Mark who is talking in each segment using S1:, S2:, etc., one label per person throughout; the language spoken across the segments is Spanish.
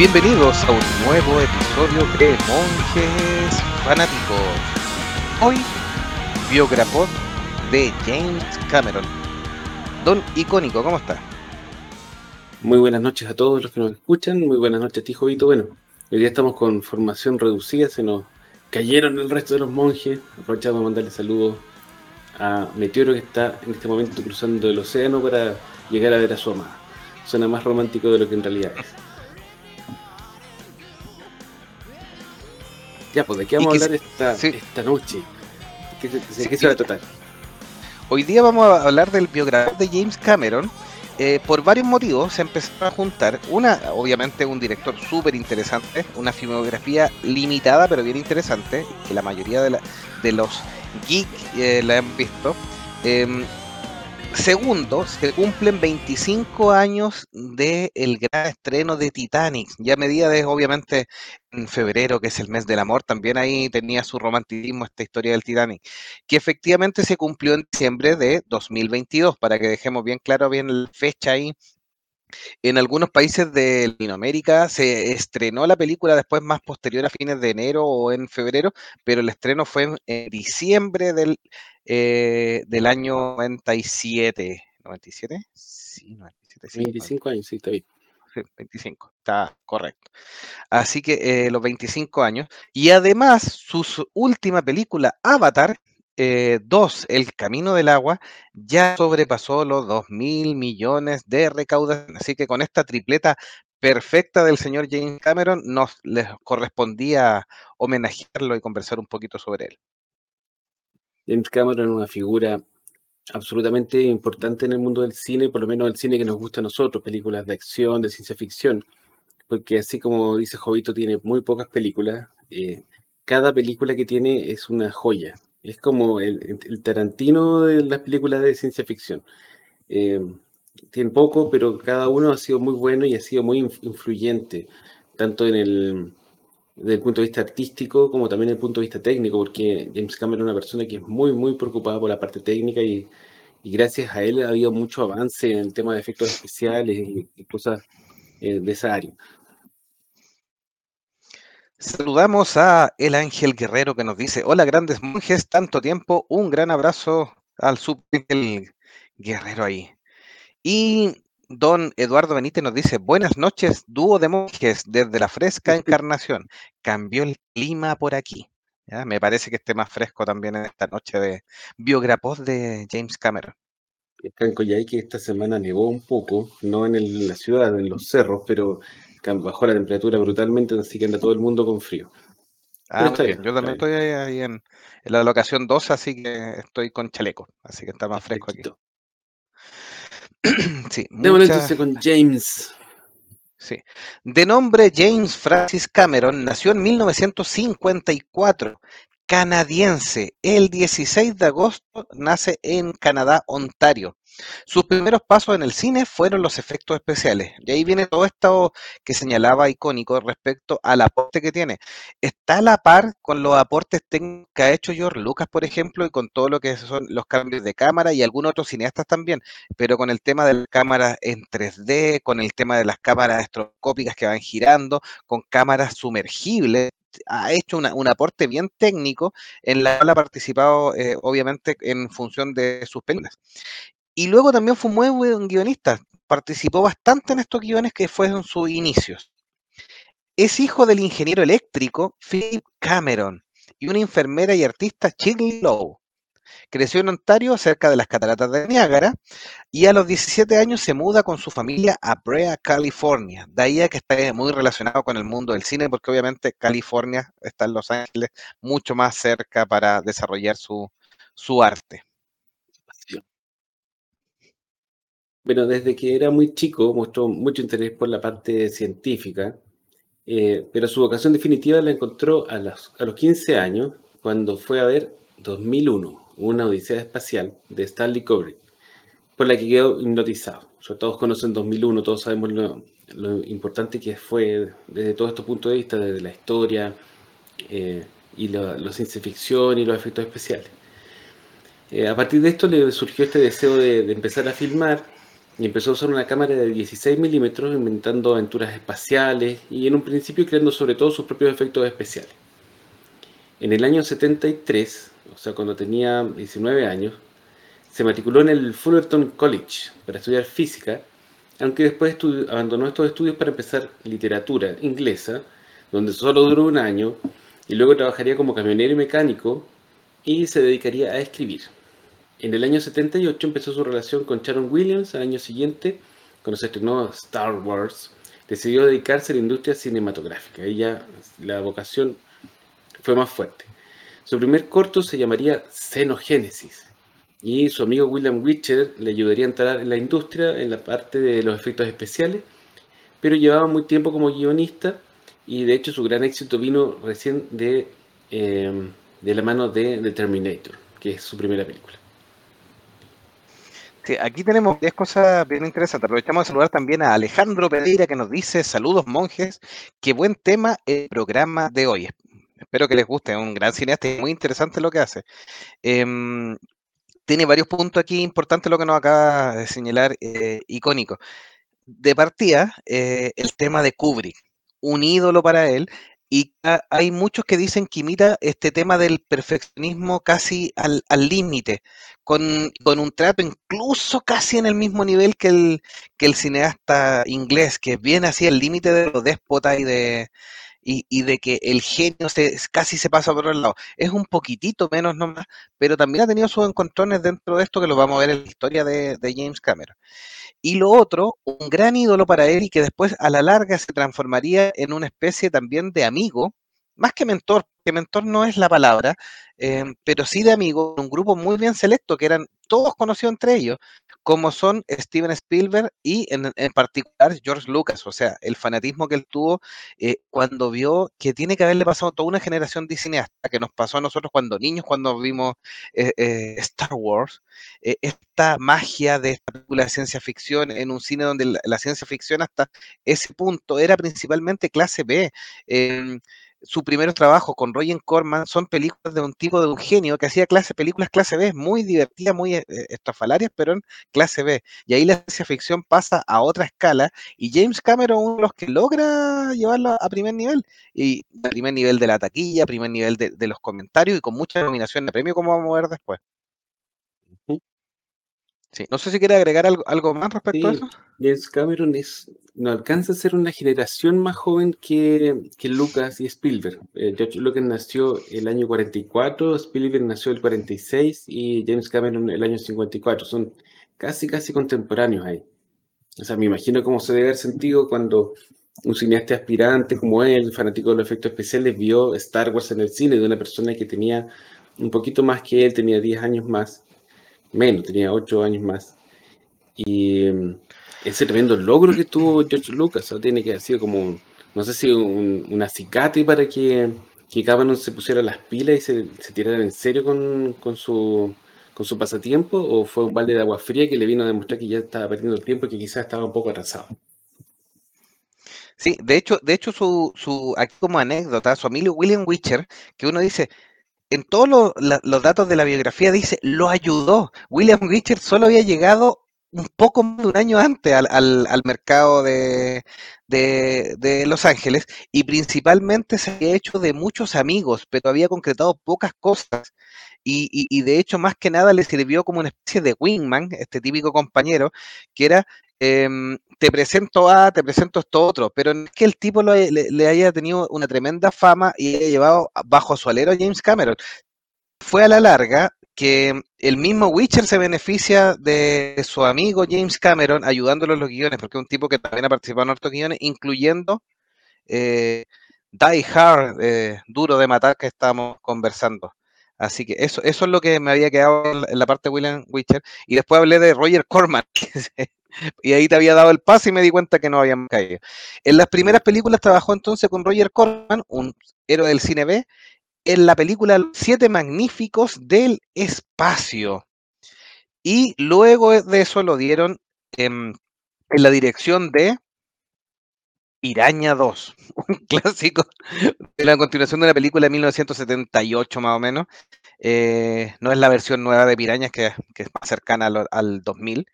S1: Bienvenidos a un nuevo episodio de Monjes Fanáticos. Hoy, biografía de James Cameron. Don Icónico, ¿cómo está?
S2: Muy buenas noches a todos los que nos escuchan. Muy buenas noches a ti, Jovito. Bueno, hoy día estamos con formación reducida, se nos cayeron el resto de los monjes. Aprovechamos de mandarle saludos a Meteoro que está en este momento cruzando el océano para llegar a ver a su amada. Suena más romántico de lo que en realidad es. Ya, pues, ¿de qué vamos a hablar esta, esta noche? ¿Qué, qué, se va a tratar?
S1: Hoy día vamos a hablar del biografía de James Cameron. Eh, por varios motivos se empezó a juntar. Una, obviamente, un director súper interesante, una filmografía limitada pero bien interesante, que la mayoría de, la, de los geeks eh, la han visto. Em, Segundo, se cumplen 25 años del el gran estreno de Titanic. Ya medida de, obviamente, en febrero, que es el mes del amor, también ahí tenía su romanticismo esta historia del Titanic, que efectivamente se cumplió en diciembre de 2022, para que dejemos bien claro bien la fecha ahí en algunos países de Latinoamérica se estrenó la película después más posterior a fines de enero o en febrero, pero el estreno fue en diciembre del, eh, del año 97. ¿97?
S2: Sí, 97. Sí, 25 años, sí, está bien.
S1: Sí, 25, está correcto. Así que eh, los 25 años. Y además, su última película, Avatar, eh, dos, El Camino del Agua ya sobrepasó los 2 mil millones de recaudación. Así que con esta tripleta perfecta del señor James Cameron, nos les correspondía homenajearlo y conversar un poquito sobre él.
S2: James Cameron es una figura absolutamente importante en el mundo del cine, por lo menos el cine que nos gusta a nosotros, películas de acción, de ciencia ficción, porque así como dice Jovito, tiene muy pocas películas. Eh, cada película que tiene es una joya, es como el, Tarantino de las películas de ciencia ficción. Eh, tiene poco, pero cada uno ha sido muy bueno y ha sido muy influyente, tanto en el, desde el punto de vista artístico como también desde el punto de vista técnico, porque James Cameron es una persona que es muy, muy preocupada por la parte técnica y, gracias a él ha habido mucho avance en el tema de efectos especiales y, cosas eh, de esa área.
S1: Saludamos a El Ángel Guerrero que nos dice, hola grandes monjes, tanto tiempo, un gran abrazo al super guerrero ahí. Y don Eduardo Benítez nos dice, buenas noches, dúo de monjes desde la fresca encarnación. Cambió el clima por aquí. ¿Ya? Me parece que esté más fresco también en esta noche de biograpos de James Cameron.
S2: Está en que esta semana nevó un poco, no en la ciudad, en los cerros, pero bajó la temperatura brutalmente, así que anda todo el mundo con frío.
S1: Ah, Yo también estoy ahí en, la locación 2, así que estoy con chaleco, así que está más fresco aquí.
S2: sí, mucha... con James.
S1: Sí. De nombre James Francis Cameron, nació en 1954, canadiense. El 16 de agosto nace en Canadá, Ontario. Sus primeros pasos en el cine fueron los efectos especiales. Y ahí viene todo esto que señalaba icónico respecto al aporte que tiene. Está a la par con los aportes que ha hecho George Lucas, por ejemplo, y con todo lo que son los cambios de cámara y algunos otros cineastas también, pero con el tema de las cámaras en 3D, con el tema de las cámaras estroboscópicas que van girando, con cámaras sumergibles, ha hecho un aporte bien técnico en la cual ha participado, eh, obviamente, en función de sus películas. Y luego también fue muy buen guionista. Participó bastante en estos guiones que fueron sus inicios. Es hijo del ingeniero eléctrico Philip Cameron y una enfermera y artista Shirley Lowe. Creció en Ontario, cerca de las cataratas de Niágara, y a los 17 años se muda con su familia a Brea, California. De ahí a que está muy relacionado con el mundo del cine, porque obviamente California está en Los Ángeles mucho más cerca para desarrollar su, su arte.
S2: Bueno, desde que era muy chico mostró mucho interés por la parte científica, eh, pero su vocación definitiva la encontró a los, a los 15 años, cuando fue a ver 2001, una odisea espacial de Stanley Kubrick, por la que quedó hipnotizado. todos conocen 2001, todos sabemos lo, importante que fue desde todos estos puntos de vista, desde la historia eh, y la, ciencia ficción y los efectos especiales. Eh, a partir de esto le surgió este deseo de, de empezar a filmar y empezó a usar una cámara de 16 milímetros inventando aventuras espaciales y en un principio creando sobre todo sus propios efectos especiales. En el año 73, o sea cuando tenía 19 años, se matriculó en el Fullerton College para estudiar física, aunque después abandonó estos estudios para empezar literatura inglesa, donde solo duró un año, y luego trabajaría como camionero y mecánico y se dedicaría a escribir. En el año 78 empezó su relación con Sharon Williams, al año siguiente, cuando se estrenó Star Wars, decidió dedicarse a la industria cinematográfica. Ella, la vocación fue más fuerte. Su primer corto se llamaría Xenogénesis y su amigo William Witcher le ayudaría a entrar en la industria, en la parte de los efectos especiales, pero llevaba muy tiempo como guionista y de hecho su gran éxito vino recién de, eh, de la mano de The Terminator, que es su primera película.
S1: Aquí tenemos 10 cosas bien interesantes. Aprovechamos de saludar también a Alejandro Pereira que nos dice, saludos monjes, qué buen tema el programa de hoy. Espero que les guste, es un gran cineasta y muy interesante lo que hace. Em, tiene varios puntos aquí importantes lo que nos acaba de señalar, eh, icónico. De partida, eh, el tema de Kubrick, un ídolo para él, y hay muchos que dicen que imita este tema del perfeccionismo casi al límite, con, con, un trato incluso casi en el mismo nivel que el, que el cineasta inglés, que viene así al límite de lo déspota y de, y, de que el genio se, casi se pasa por el lado. Es un poquitito menos nomás, pero también ha tenido sus encontrones dentro de esto que lo vamos a ver en la historia de, James Cameron. Y lo otro, un gran ídolo para él y que después a la larga se transformaría en una especie también de amigo, más que mentor, que mentor no es la palabra, eh, pero sí de amigo, un grupo muy bien selecto, que eran todos conocidos entre ellos, como son Steven Spielberg y en, particular George Lucas, o sea, el fanatismo que él tuvo eh, cuando vio que tiene que haberle pasado toda una generación de cineastas, que nos pasó a nosotros cuando niños, cuando vimos eh, eh, Star Wars, esta magia de esta película de ciencia ficción en un cine donde la, la ciencia ficción hasta ese punto era principalmente clase B. Em, su primer trabajo con Roger Corman son películas de un tipo de un genio que hacía clase, películas clase B, muy divertidas, muy eh, estafalarias, pero en clase B. Y ahí la ciencia ficción pasa a otra escala y James Cameron uno de los que logra llevarlo a primer nivel. Y primer nivel de la taquilla, primer nivel de, de los comentarios y con mucha nominación de premio, como vamos a ver después. Sí, no sé si quiere agregar algo, algo más respecto a eso.
S2: James Cameron es, no alcanza a ser una generación más joven que, que Lucas y Spielberg. Eh, George Lucas nació el año 44, Spielberg nació el 46 y James Cameron el año 54. Son casi, casi contemporáneos ahí. O sea, me imagino cómo se debe haber sentido cuando un cineasta aspirante como él, fanático de los efectos especiales, vio Star Wars en el cine de una persona que tenía un poquito más que él, tenía 10 años más menos, tenía ocho años más. Y mm, ese tremendo logro que tuvo George Lucas, tiene que haber sido como, no sé si un, un acicate para que, que Cameron se pusiera las pilas y se, se tirara en serio con, con, su, con su pasatiempo, o fue un balde de agua fría que le vino a demostrar que ya estaba perdiendo el tiempo y que quizás estaba un poco atrasado.
S1: Sí, de hecho, de hecho su, su, aquí como anécdota, su amigo William Witcher, que uno dice, en todos los datos de la biografía dice, lo ayudó. William Richard solo había llegado un poco más de un año antes al, mercado de, de, Los Ángeles y principalmente se había hecho de muchos amigos, pero había concretado pocas cosas. Y, de hecho, más que nada, le sirvió como una especie de wingman, este típico compañero, que era Em, te presento a, te presento esto otro, pero no es que el tipo le, haya tenido una tremenda fama y haya llevado bajo su alero a James Cameron. Fue a la larga que el mismo Witcher se beneficia de su amigo James Cameron ayudándolo en los guiones, porque es un tipo que también ha participado en otros guiones, incluyendo eh, Die Hard, eh, Duro de Matar, que estábamos conversando. Así que eso, eso es lo que me había quedado en la parte de William Witcher. Y después hablé de Roger Corman, y ahí te había dado el pase y me di cuenta que no habían caído. En las primeras películas trabajó entonces con Roger Corman, un héroe del cine B, en la película Siete Magníficos del Espacio. Y luego de eso lo dieron en, en la dirección de Iraña 2, un clásico de la continuación de una película de 1978 más o menos. Eh, no es la versión nueva de Pirañas, que, que es más cercana al, al 2000.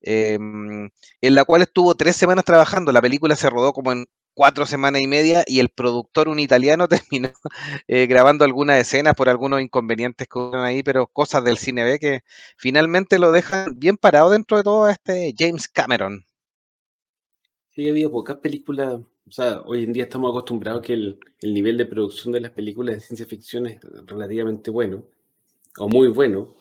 S1: Em, en la cual estuvo tres semanas trabajando. La película se rodó como en cuatro semanas y media y el productor, un italiano, terminó eh, grabando algunas escenas por algunos inconvenientes que hubo ahí, pero cosas del cine B que finalmente lo dejan bien parado dentro de todo este James Cameron.
S2: Sí, ha habido pocas películas, o sea, hoy en día estamos acostumbrados que el, el nivel de producción de las películas de ciencia ficción es relativamente bueno, o muy bueno,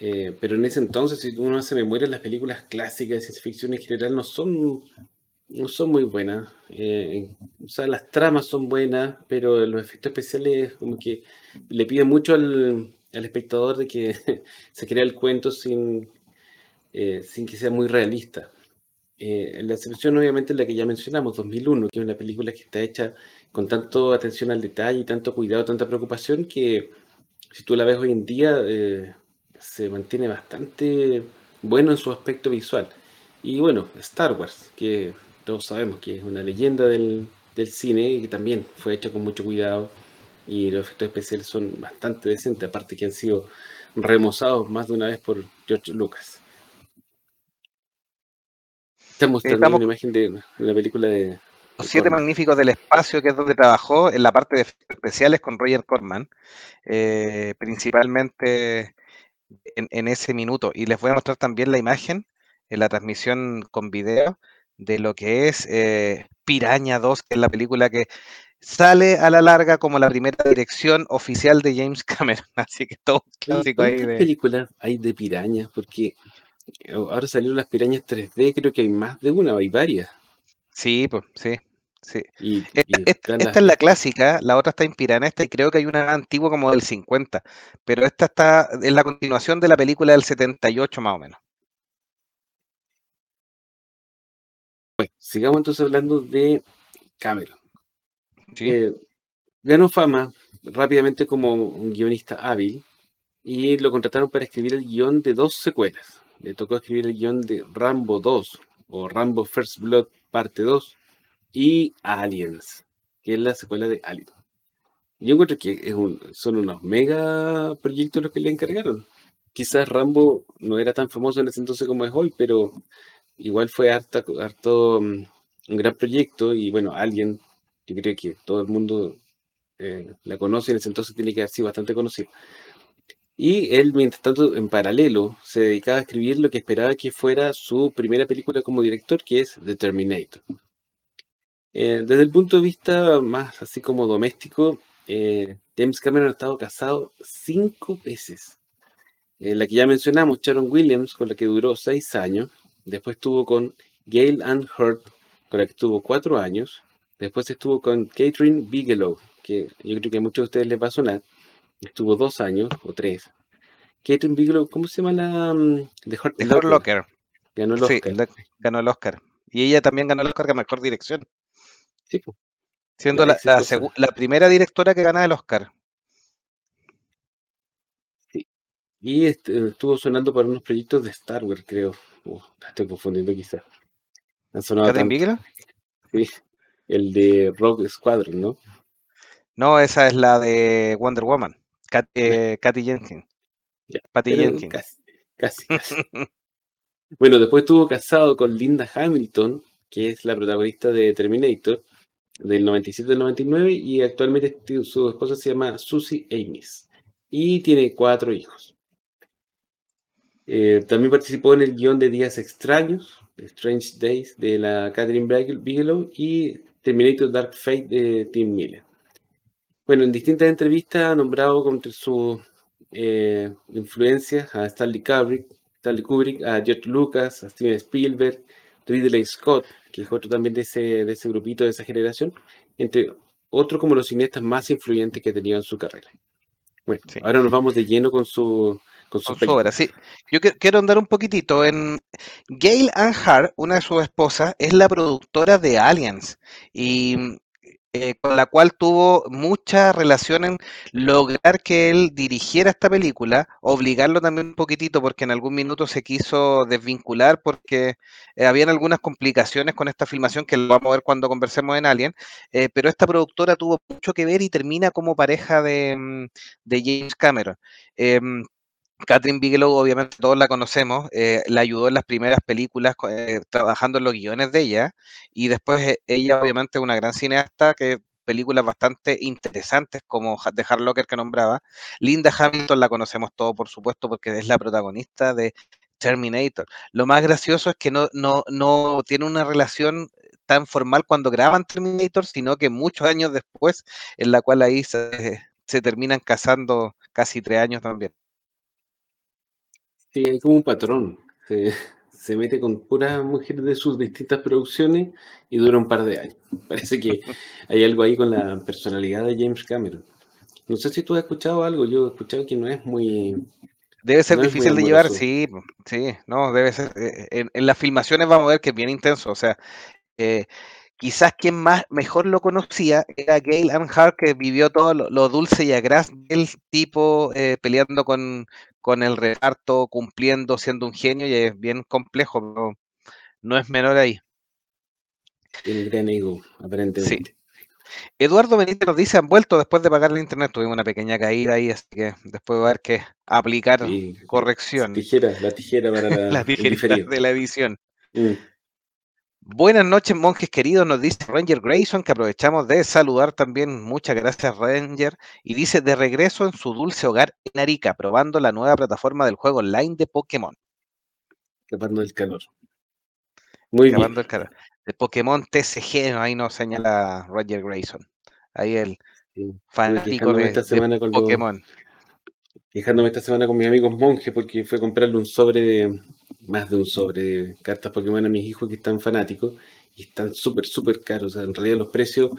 S2: eh, pero en ese entonces, si uno hace memoria, las películas clásicas de ciencia ficción en general no son, no son muy buenas. Eh, o sea, las tramas son buenas, pero los efectos especiales como que le piden mucho al, al espectador de que se crea el cuento sin, eh, sin que sea muy realista. la excepción obviamente es la que ya mencionamos, 2001, que es una película que está hecha con tanto atención al detalle, tanto cuidado, tanta preocupación, que si tú la ves hoy en día se mantiene bastante bueno en su aspecto visual. Y bueno, Star Wars, que todos sabemos que es una leyenda del, cine y que también fue hecha con mucho cuidado y los efectos especiales son bastante decentes, aparte que han sido remozados más de una vez por George Lucas. Estamos mostrando una imagen de la película de...
S1: Los Siete Magníficos del Espacio, que es donde trabajó en la parte de efectos especiales con Roger Corman, eh, principalmente en, ese minuto. Y les voy a mostrar también la imagen en la transmisión con video de lo que es eh, Piraña 2, que es la película que sale a la larga como la primera dirección oficial de James Cameron. Así que todo
S2: clásico ahí de... películas hay de pirañas? Porque eh, ahora salieron las pirañas 3D, creo que hay más de una, hay varias.
S1: Sí, pues sí. Sí. esta, es la clásica, la otra está inspirada en esta y creo que hay una antigua como del 50, pero esta está en la continuación de la película del 78 más o menos.
S2: Bueno, sigamos entonces hablando de Cameron. Eh, ganó fama rápidamente como un guionista hábil y lo contrataron para escribir el guion de dos secuelas. Le tocó escribir el guion de Rambo 2 o Rambo First Blood parte 2 y Aliens, que es la secuela de Alien. Yo encuentro que son unos mega proyectos los que le encargaron. Quizás Rambo no era tan famoso en ese entonces como es hoy, pero igual fue harto, harto mm, un gran proyecto y bueno, Alien, yo creo que todo el mundo eh, la conoce, en ese entonces tiene que haber sido bastante conocido. Y él, mientras tanto, en paralelo, se dedicaba a escribir lo que esperaba que fuera su primera película como director, que es The Terminator. Eh, desde el punto de vista más así como doméstico, eh, James Cameron ha estado casado cinco veces. Eh, la que ya mencionamos, Sharon Williams, con la que duró seis años. Después estuvo con Gail Ann Hurt, con la que estuvo cuatro años. Después estuvo con Catherine Bigelow, que yo creo que a muchos de ustedes les va a sonar. Estuvo dos años o tres. Catherine Bigelow, ¿cómo se llama la
S1: mm, de Hurt, Locker? Ganó el Oscar. ganó el Oscar. Y ella también ganó el Oscar a Mejor Dirección. Siendo la, primera directora que gana el Oscar.
S2: Y este, estuvo sonando para unos proyectos de Star Wars, creo. estoy confundiendo quizás.
S1: ¿Han sonado
S2: Sí, el de Rogue Squadron, ¿no?
S1: No, esa es la de Wonder Woman, eh, Katy Jenkins.
S2: Patty Jenkins. Casi, casi. bueno, después estuvo casado con Linda Hamilton, que es la protagonista de Terminator, del 97 al 99 y actualmente su esposa se llama Susie Amis y tiene cuatro hijos. Eh, también participó en el guion de Días Extraños, Strange Days, de la Catherine Bigelow y Terminator Dark Fate de Tim Miller. Bueno, en distintas entrevistas ha nombrado entre sus eh, influencias a Stanley Kubrick, Stanley Kubrick, a George Lucas, a Steven Spielberg, Ridley Scott, que es otro también de ese, de ese grupito, de esa generación, entre otros como los cineastas más influyentes que tenido en su carrera. Bueno, ahora nos vamos de lleno con su, con su,
S1: obra. Sí, yo quiero andar un poquitito en Gail Ann Hart, una de sus esposas, es la productora de Aliens y eh, con la cual tuvo mucha relación en lograr que él dirigiera esta película, obligarlo también un poquitito porque en algún minuto se quiso desvincular porque eh, habían algunas complicaciones con esta filmación que lo vamos a ver cuando conversemos en Alien, eh, pero esta productora tuvo mucho que ver y termina como pareja de, mm, de James Cameron. Catherine Bigelow, obviamente todos la conocemos, eh, la ayudó en las primeras películas eh, trabajando en los guiones de ella y después eh, ella obviamente una gran cineasta que películas bastante interesantes como The Hard Locker que nombraba. Linda Hamilton la conocemos todos por supuesto porque es la protagonista de Terminator. Lo más gracioso es que no, no, no tiene una relación tan formal cuando graban Terminator, sino que muchos años después, en la cual ahí se, se terminan casando casi tres años también.
S2: Sí, hay como un patrón. Se, se mete con puras mujeres de sus distintas producciones y dura un par de años. Parece que hay algo ahí con la personalidad de James Cameron. No sé si tú has escuchado algo, yo he escuchado que no es muy...
S1: Debe ser difícil de llevar, sí, sí, no, debe ser. Eh, en, en, las filmaciones vamos a ver que es bien intenso, o sea, eh, quizás quien más mejor lo conocía era Gail Ann Hart, que vivió todo lo, lo dulce y agraz del tipo eh, peleando con, con, el reparto, cumpliendo, siendo un genio, y es bien complejo, pero no es menor ahí.
S2: El gran ego, aparentemente.
S1: Sí. Eduardo Benítez nos dice, han vuelto después de pagar el internet, tuvimos una pequeña caída ahí, así que después va a haber que aplicar sí, corrección.
S2: Tijera, la tijera para la,
S1: la tijera de la edición. Mm. Buenas noches, monjes queridos, nos dice Ranger Grayson, que aprovechamos de saludar también. Muchas gracias, Ranger. Y dice, de regreso en su dulce hogar en Arica, probando la nueva plataforma del juego online de Pokémon.
S2: Escapando del calor. Muy
S1: Escapando
S2: bien.
S1: del calor. De Pokémon TCG, ahí nos señala Ranger Grayson. Ahí el
S2: Sí.
S1: fanático de,
S2: esta semana
S1: de
S2: con los-
S1: Pokémon.
S2: Quejándome esta semana con mis amigos monjes porque fue a comprarle un sobre de, más de un sobre cartas Pokémon a mis hijos que están fanáticos y están súper, súper caros. O sea, en realidad los precios,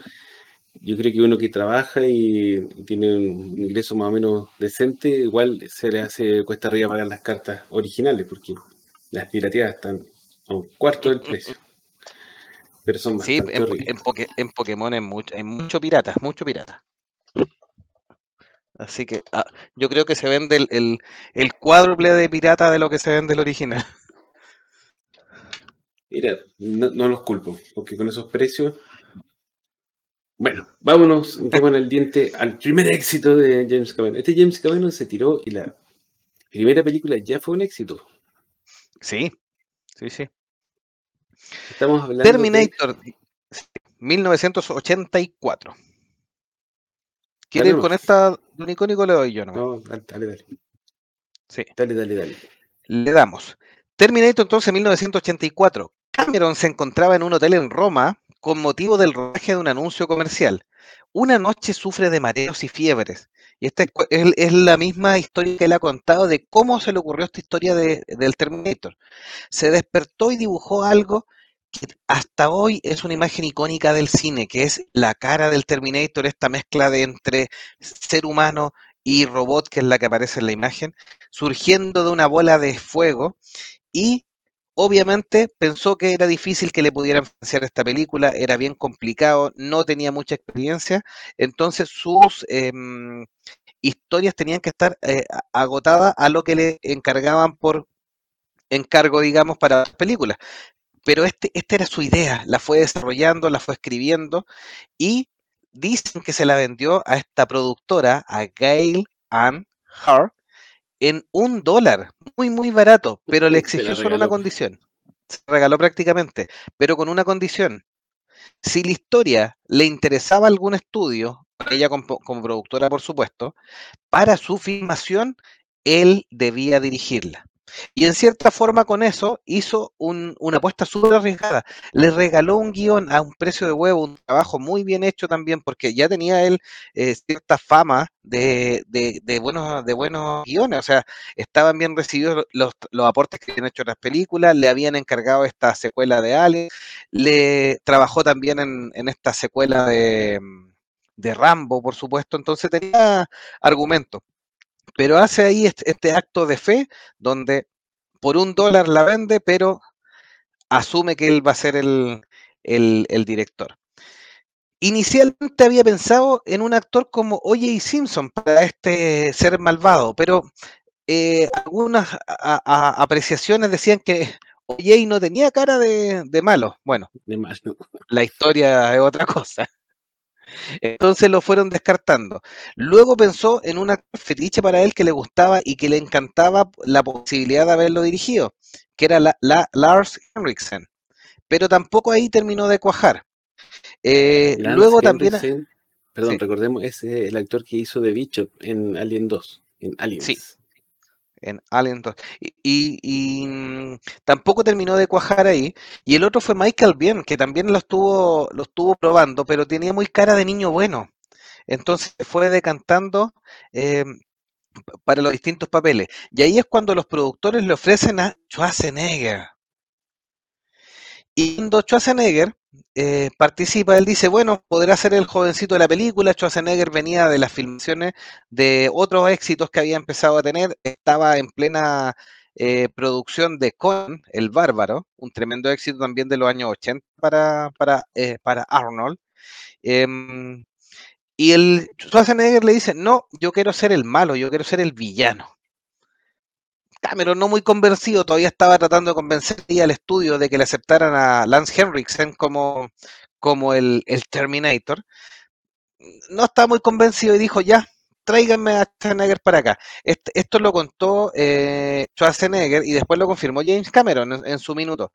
S2: yo creo que uno que trabaja y, tiene un ingreso más o menos decente, igual se le hace cuesta arriba pagar las cartas originales porque las pirateadas están a un cuarto del precio. Pero son
S1: Sí,
S2: bastante
S1: en,
S2: horribles.
S1: en Poké- en Pokémon hay mucho, hay mucho pirata, mucho pirata. Así que ah, yo creo que se vende el, el, el cuádruple de pirata de lo que se vende el original.
S2: Mira, no, no los culpo, porque con esos precios. Bueno, vámonos, en el diente al primer éxito de James Cameron. Este James Cameron se tiró y la primera película ya fue un éxito.
S1: Sí, sí, sí.
S2: Estamos hablando
S1: Terminator, 1984. ¿Quieren
S2: Dale
S1: con esta de un icónico le doy yo
S2: de...
S1: nomás?
S2: No, dale, dale, dale,
S1: Sí.
S2: dale, dale, dale.
S1: Le damos. Terminator entonces 1984. Cameron se encontraba en un hotel en Roma con motivo del rodaje de un anuncio comercial. Una noche sufre de mareos y fiebres. Y esta es, la misma historia que él ha contado de cómo se le ocurrió esta historia de- del Terminator. Se despertó y dibujó algo que hasta hoy es una imagen icónica del cine, que es la cara del Terminator, esta mezcla de entre ser humano y robot, que es la que aparece en la imagen, surgiendo de una bola de fuego y obviamente pensó que era difícil que le pudieran financiar esta película, era bien complicado, no tenía mucha experiencia, entonces sus em, historias tenían que estar eh, agotadas a lo que le encargaban por encargo, digamos, para las películas. Pero este, esta era su idea, la fue desarrollando, la fue escribiendo y dicen que se la vendió a esta productora, a Gail Ann Hart, en un dólar, muy, muy barato, pero le exigió solo una condición. Se regaló prácticamente, pero con una condición. Si la historia le interesaba algún estudio, ella como, como productora, por supuesto, para su filmación, él debía dirigirla. Y en cierta forma con eso hizo un- una apuesta súper arriesgada. Le regaló un guion a un precio de huevo, un trabajo muy bien hecho también, porque ya tenía él eh, cierta fama de, de- de buenos, de buenos guiones. O sea, estaban bien recibidos los, los aportes que habían hecho las películas, le habían encargado esta secuela de Alien, le trabajó también en, en esta secuela de, de Rambo, por supuesto, entonces tenía argumentos pero hace ahí este, este acto de fe donde por un dólar la vende, pero asume que él va a ser el, el- el director. Inicialmente había pensado en un actor como O.J. Simpson para este ser malvado, pero eh, algunas a- a- apreciaciones decían que O.J. no tenía cara de, de malo. Bueno,
S2: De malo.
S1: la historia es otra cosa. Entonces lo fueron descartando. Luego pensó en una fetiche para él que le gustaba y que le encantaba la posibilidad de haberlo dirigido, que era la, Lars Henriksen. Pero tampoco ahí terminó de cuajar. Eh, luego también...
S2: Perdón, recordemos, es el actor que hizo de Bishop en Alien 2, en Aliens. Sí,
S1: en Alien 2. Y, mm, tampoco terminó de cuajar ahí. Y el otro fue Michael Bien, que también lo estuvo, lo estuvo probando, pero tenía muy cara de niño bueno. Entonces fue decantando eh, para los distintos papeles. Y ahí es cuando los productores le ofrecen a Schwarzenegger. Y cuando Schwarzenegger eh, participa, él dice, bueno, podrá ser el jovencito de la película. Schwarzenegger venía de las filmaciones de otros éxitos que había empezado a tener. Estaba en plena eh, producción de Conan, El Bárbaro, un tremendo éxito también de los años 80 para, para, eh, para Arnold. Em, y el Schwarzenegger le dice, no, yo quiero ser el malo, yo quiero ser el villano. Cameron, no muy convencido, todavía estaba tratando de convencer al estudio de que le aceptaran a Lance Henriksen como, como el, Terminator. No estaba muy convencido y dijo, ya, tráiganme a Schwarzenegger para acá. esto lo contó eh, Schwarzenegger y después lo confirmó James Cameron en, su minuto.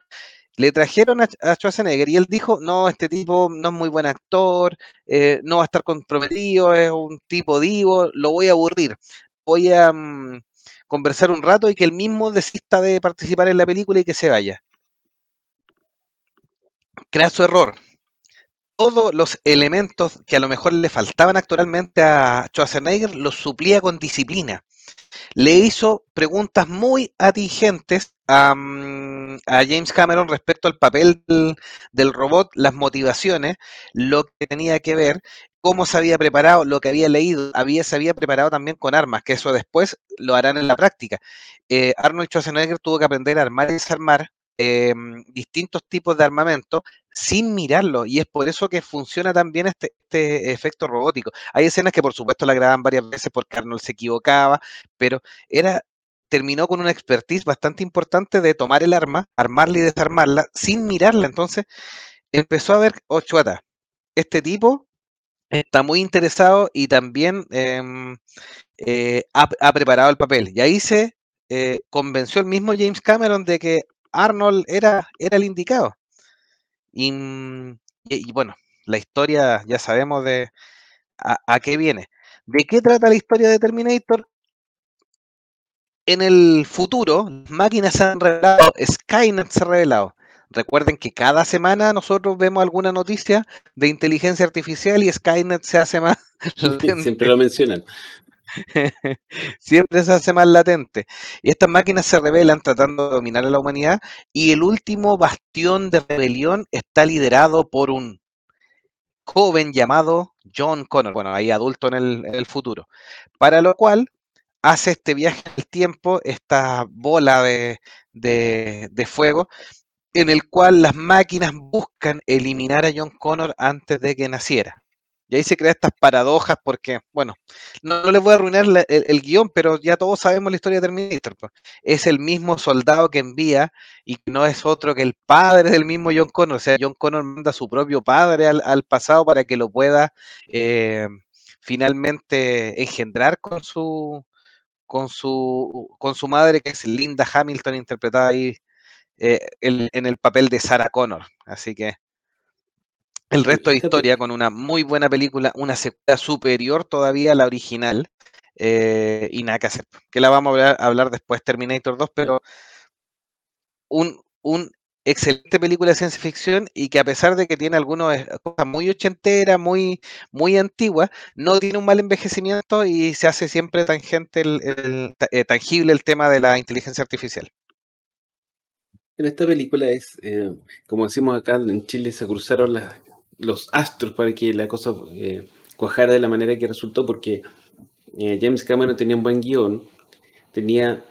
S1: Le trajeron a, Schwarzenegger y él dijo, no, este tipo no es muy buen actor, eh, no va a estar comprometido, es un tipo divo, lo voy a aburrir. Voy a, mm, conversar un rato y que él mismo desista de participar en la película y que se vaya. Crea su error. Todos los elementos que a lo mejor le faltaban actualmente a Schwarzenegger los suplía con disciplina. Le hizo preguntas muy atingentes a, mm, James Cameron respecto al papel del, del, robot, las motivaciones, lo que tenía que ver cómo se había preparado, lo que había leído, había, se había preparado también con armas, que eso después lo harán en la práctica. Eh, Arnold Schwarzenegger tuvo que aprender a armar y desarmar em, distintos tipos de armamento sin mirarlo, y es por eso que funciona también este, este efecto robótico. Hay escenas que por supuesto la graban varias veces porque Arnold se equivocaba, pero era terminó con una expertise bastante importante de tomar el arma, armarla y desarmarla sin mirarla. Entonces empezó a ver, Ochoata, este tipo está muy interesado y también em, eh, ha, preparado el papel. Y ahí se eh, convenció el mismo James Cameron de que Arnold era, era el indicado. Y, bueno, la historia ya sabemos de a, qué viene. ¿De qué trata la historia de Terminator? En el futuro, máquinas se han revelado, Skynet se ha revelado. Recuerden que cada semana nosotros vemos alguna noticia de inteligencia artificial y Skynet se hace más.
S2: Siempre lo mencionan.
S1: Siempre se hace más latente. Y estas máquinas se rebelan tratando de dominar a la humanidad y el último bastión de rebelión está liderado por un joven llamado John Connor, bueno, ahí adulto en el, futuro, para lo cual hace este viaje al tiempo, esta bola de, de fuego, en el cual las máquinas buscan eliminar a John Connor antes de que naciera. Y ahí se crean estas paradojas porque, bueno, no, les voy a arruinar el, guion, pero ya todos sabemos la historia de Terminator. Es el mismo soldado que envía y no es otro que el padre del mismo John Connor. O sea, John Connor manda a su propio padre al, pasado para que lo pueda eh, finalmente engendrar con su, con su, con su madre, que es Linda Hamilton, interpretada ahí eh, en el papel de Sarah Connor. Así que el resto de historia con una muy buena película, una secuela superior todavía a la original. Eh, y nada que hacer. Que la vamos a hablar, después, Terminator 2, pero un, un, excelente película de ciencia ficción y que a pesar de que tiene algunas eh, cosas muy ochenteras, muy, muy antiguas, no tiene un mal envejecimiento y se hace siempre tangente tangible el tema de la inteligencia artificial.
S2: En esta película es, eh, como decimos acá en Chile, se cruzaron los astros para que la cosa eh, cuajara de la manera que resultó, porque eh, James Cameron tenía un buen guion, tenía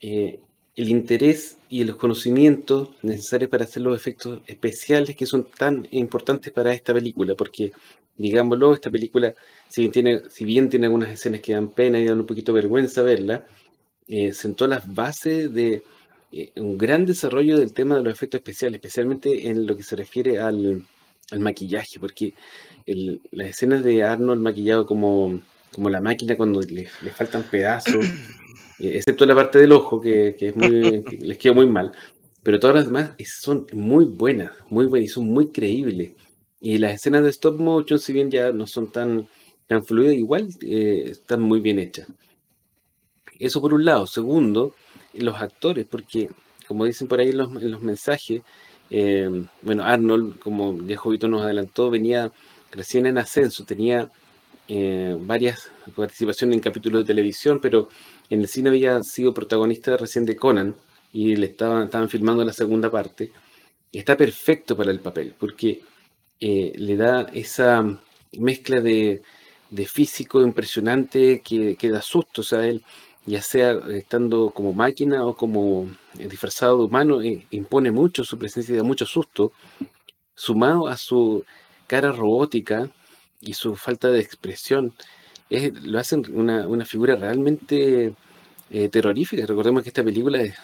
S2: el interés y los conocimientos necesarios para hacer los efectos especiales que son tan importantes para esta película, porque, digámoslo, esta película, si bien tiene, si bien tiene algunas escenas que dan pena y dan un poquito vergüenza verla, sentó las bases de eh, un gran desarrollo del tema de los efectos especiales, especialmente en lo que se refiere al, al maquillaje, porque el, las escenas de Arnold maquillado como, como la máquina cuando le, le faltan pedazos, eh, excepto la parte del ojo, que, que es muy, que les quedó muy mal, pero todas las demás son muy buenas, muy buenas y son muy creíbles. Y las escenas de stop motion, si bien ya no son tan, tan fluidas, igual eh, están muy bien hechas. Eso por un lado. Segundo, los actores, porque como dicen por ahí los, en los mensajes, eh, bueno, Arnold, como ya Jovito nos adelantó, venía recién en ascenso, tenía eh, varias participaciones en capítulos de televisión, pero en el cine había sido protagonista recién de Conan y le estaban, estaban filmando la segunda parte. Está perfecto para el papel, porque eh, le da esa mezcla de, de físico impresionante que, que, da susto. O sea, él, ya sea estando como máquina o como disfrazado de humano, eh, impone mucho su presencia y da mucho susto, sumado a su cara robótica y su falta de expresión. Es, lo hacen una, una figura realmente eh, terrorífica. Recordemos que esta película es,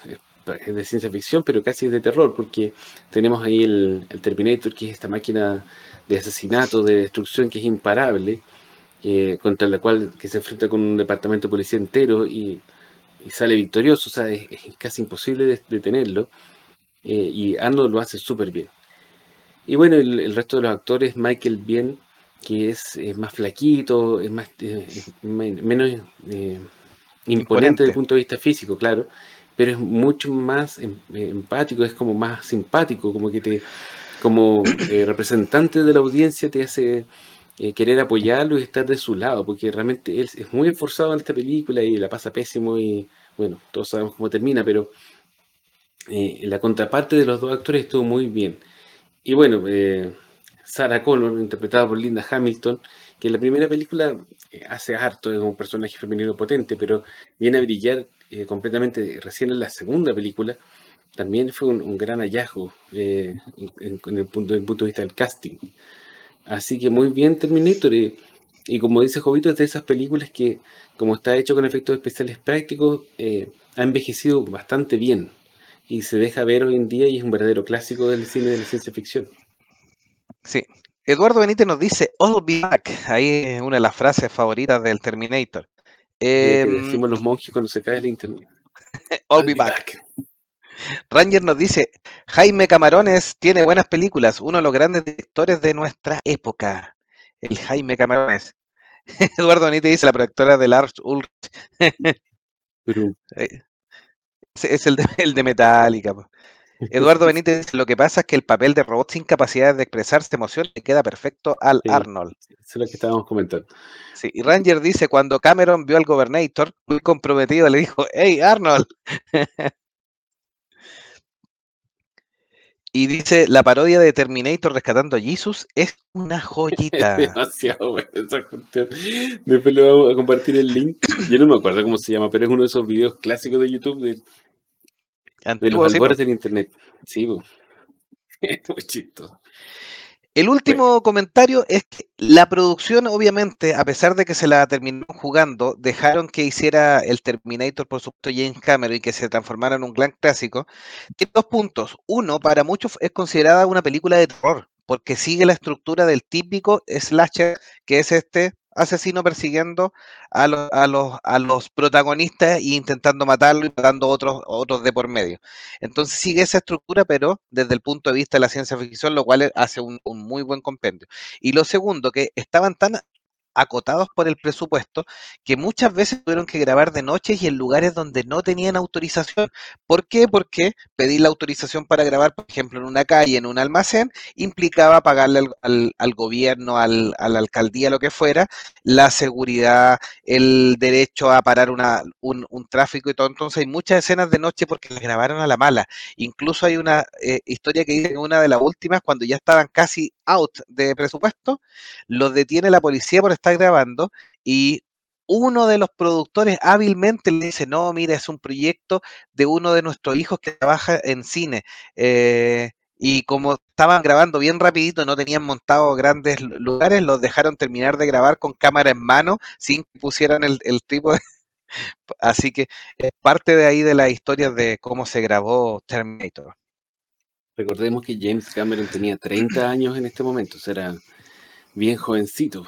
S2: de ciencia ficción, pero casi es de terror, porque tenemos ahí el Terminator, que es esta máquina de asesinato, de destrucción que es imparable, eh, contra la cual que se enfrenta con un departamento de policía entero y, y sale victorioso, o sea, es, es casi imposible detenerlo, eh, y Arnold lo hace súper bien. Y bueno, el, el, resto de los actores, Michael Bien, que es, es más flaquito, es más eh, es menos eh, imponente desde el punto de vista físico, claro, pero es mucho más em, empático, es como más simpático, como que te, como eh, representante de la audiencia te hace eh, querer apoyarlo y estar de su lado, porque realmente él es muy esforzado en esta película y la pasa pésimo y bueno, todos sabemos cómo termina, pero eh, la contraparte de los dos actores estuvo muy bien. Y bueno, eh, Sarah Connor, interpretada por Linda Hamilton, que en la primera película eh, hace harto, es un personaje femenino potente, pero viene a brillar eh, completamente recién en la segunda película, también fue un, un gran hallazgo eh, en, en, el punto, desde el punto de vista del casting. Así que muy bien Terminator, y, y como dice Jovito, es de esas películas que, como está hecho con efectos especiales prácticos, eh, ha envejecido bastante bien y se deja ver hoy en día y es un verdadero clásico del cine de la ciencia ficción.
S1: Sí. Eduardo Benítez nos dice, I'll be back. Ahí es una de las frases favoritas del Terminator.
S2: Eh, que decimos los monjes cuando se cae el internet.
S1: I'll, be, be back. back. Ranger nos dice, Jaime Camarones tiene buenas películas, uno de los grandes directores de nuestra época. El Jaime Camarones. Eduardo Benítez dice, la productora de Lars Ulrich.
S2: Pero,
S1: es el de, el de Metallica. Eduardo Benítez dice, lo que pasa es que el papel de robot sin capacidad de expresarse emoción le queda perfecto al
S2: sí,
S1: Arnold.
S2: Eso es lo que estábamos comentando.
S1: Sí, y Ranger dice, cuando Cameron vio al Gobernator, muy comprometido, le dijo, hey Arnold. Y dice, la parodia de Terminator rescatando a Jesus es una joyita.
S2: demasiado bueno esa cuestión. Después le vamos a compartir el link. Yo no me acuerdo cómo se llama, pero es uno de esos videos clásicos de YouTube de, de los albores del internet. Sí, es muy chistoso.
S1: El último comentario es que la producción, obviamente, a pesar de que se la terminó jugando, dejaron que hiciera el Terminator, por supuesto, James Cameron y que se transformara en un gran clásico. Tiene dos puntos. Uno, para muchos es considerada una película de terror, porque sigue la estructura del típico slasher, que es este asesino persiguiendo a los, a los, a los protagonistas e intentando matarlo y matando otros, otros de por medio. Entonces sigue esa estructura, pero desde el punto de vista de la ciencia ficción, lo cual hace un, un muy buen compendio. Y lo segundo, que estaban tan acotados por el presupuesto que muchas veces tuvieron que grabar de noche y en lugares donde no tenían autorización. ¿Por qué? Porque pedir la autorización para grabar, por ejemplo, en una calle, en un almacén, implicaba pagarle al, gobierno, al, a la alcaldía, lo que fuera, la seguridad, el derecho a parar una, un, tráfico y todo. Entonces hay muchas escenas de noche porque las grabaron a la mala. Incluso hay una eh, historia que dice en una de las últimas, cuando ya estaban casi out de presupuesto, los detiene la policía por estar grabando y uno de los productores hábilmente le dice, no, mira, es un proyecto de uno de nuestros hijos que trabaja en cine. Eh, y como estaban grabando bien rapidito, no tenían montado grandes lugares, los dejaron terminar de grabar con cámara en mano, sin que pusieran el, el tipo. Así que es parte de ahí de la historia de cómo se grabó Terminator.
S2: Recordemos que James Cameron tenía 30 años en este momento, o era bien jovencito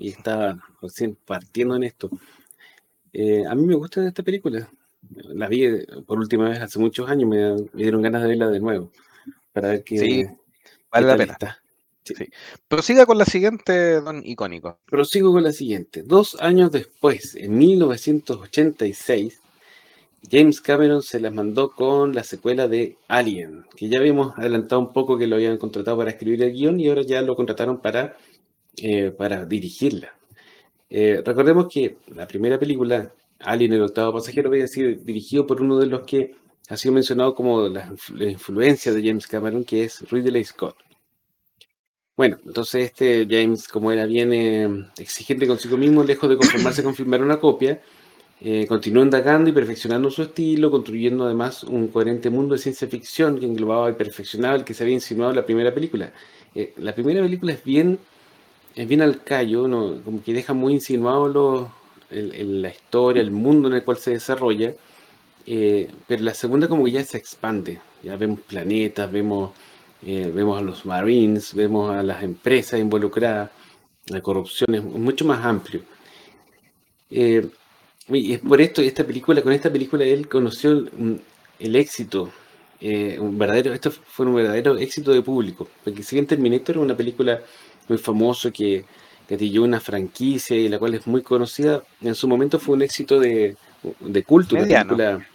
S2: y estaba recién partiendo en esto. Eh, a mí me gusta esta película. La vi eh, por última vez hace muchos años, me, dieron ganas de verla de nuevo para ver qué.
S1: Sí, vale la pena. Sí. Prosiga con la siguiente, don Icónico.
S2: Prosigo con la siguiente. Dos años después, en 1986, James Cameron se las mandó con la secuela de Alien, que ya habíamos adelantado un poco que lo habían contratado para escribir el guion y ahora ya lo contrataron para, eh, para dirigirla. Eh, recordemos que la primera película, Alien, el octavo pasajero, había sido dirigido por uno de los que ha sido mencionado como la, influencia de James Cameron, que es Ridley Scott. Bueno, entonces este James, como era bien eh, exigente consigo mismo, lejos de conformarse con filmar una copia, eh, continuó indagando y perfeccionando su estilo, construyendo además un coherente mundo de ciencia ficción que englobaba y perfeccionaba el que se había insinuado en la primera película. Eh, la primera película es bien, es bien al callo, ¿no? como que deja muy insinuado la historia, el mundo en el cual se desarrolla, eh, pero la segunda como que ya se expande, ya vemos planetas, vemos, vemos a los Marines, vemos a las empresas involucradas, la corrupción es mucho más amplio. Y es por esto, esta película, con esta película él conoció el, éxito, eh, un verdadero, esto fue un verdadero éxito de público, porque si bien Terminator es una película muy famosa que gatilló una franquicia y la cual es muy conocida, en su momento fue un éxito de, de culto, una película,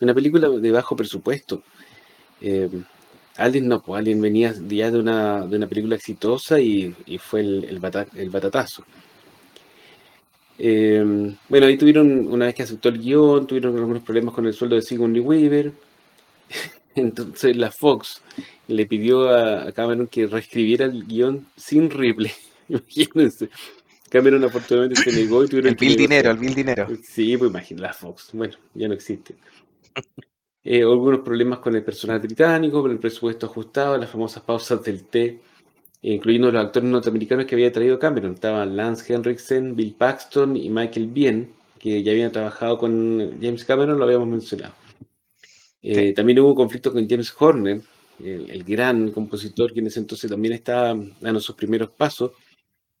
S2: una película, de bajo presupuesto. Eh, Alien no, pues Alien venía ya de una, de una película exitosa y, fue el, el, el batatazo. Eh, bueno, ahí tuvieron, una vez que aceptó el guion, tuvieron algunos problemas con el sueldo de Sigourney Weaver. Entonces la Fox le pidió a Cameron que reescribiera el guion sin Ripley. Imagínense. Cameron afortunadamente se negó y tuvieron
S1: El vil dinero, el vil dinero.
S2: Sí, pues imagínate, la Fox. Bueno, ya no existe. Eh, algunos problemas con el personal británico, con el presupuesto ajustado, las famosas pausas del té incluyendo los actores norteamericanos que había traído Cameron. Estaban Lance Henriksen, Bill Paxton y Michael Bien, que ya habían trabajado con James Cameron, lo habíamos mencionado. Eh, también hubo un conflicto con James Horner, el, gran compositor que en ese entonces también estaba dando sus primeros pasos,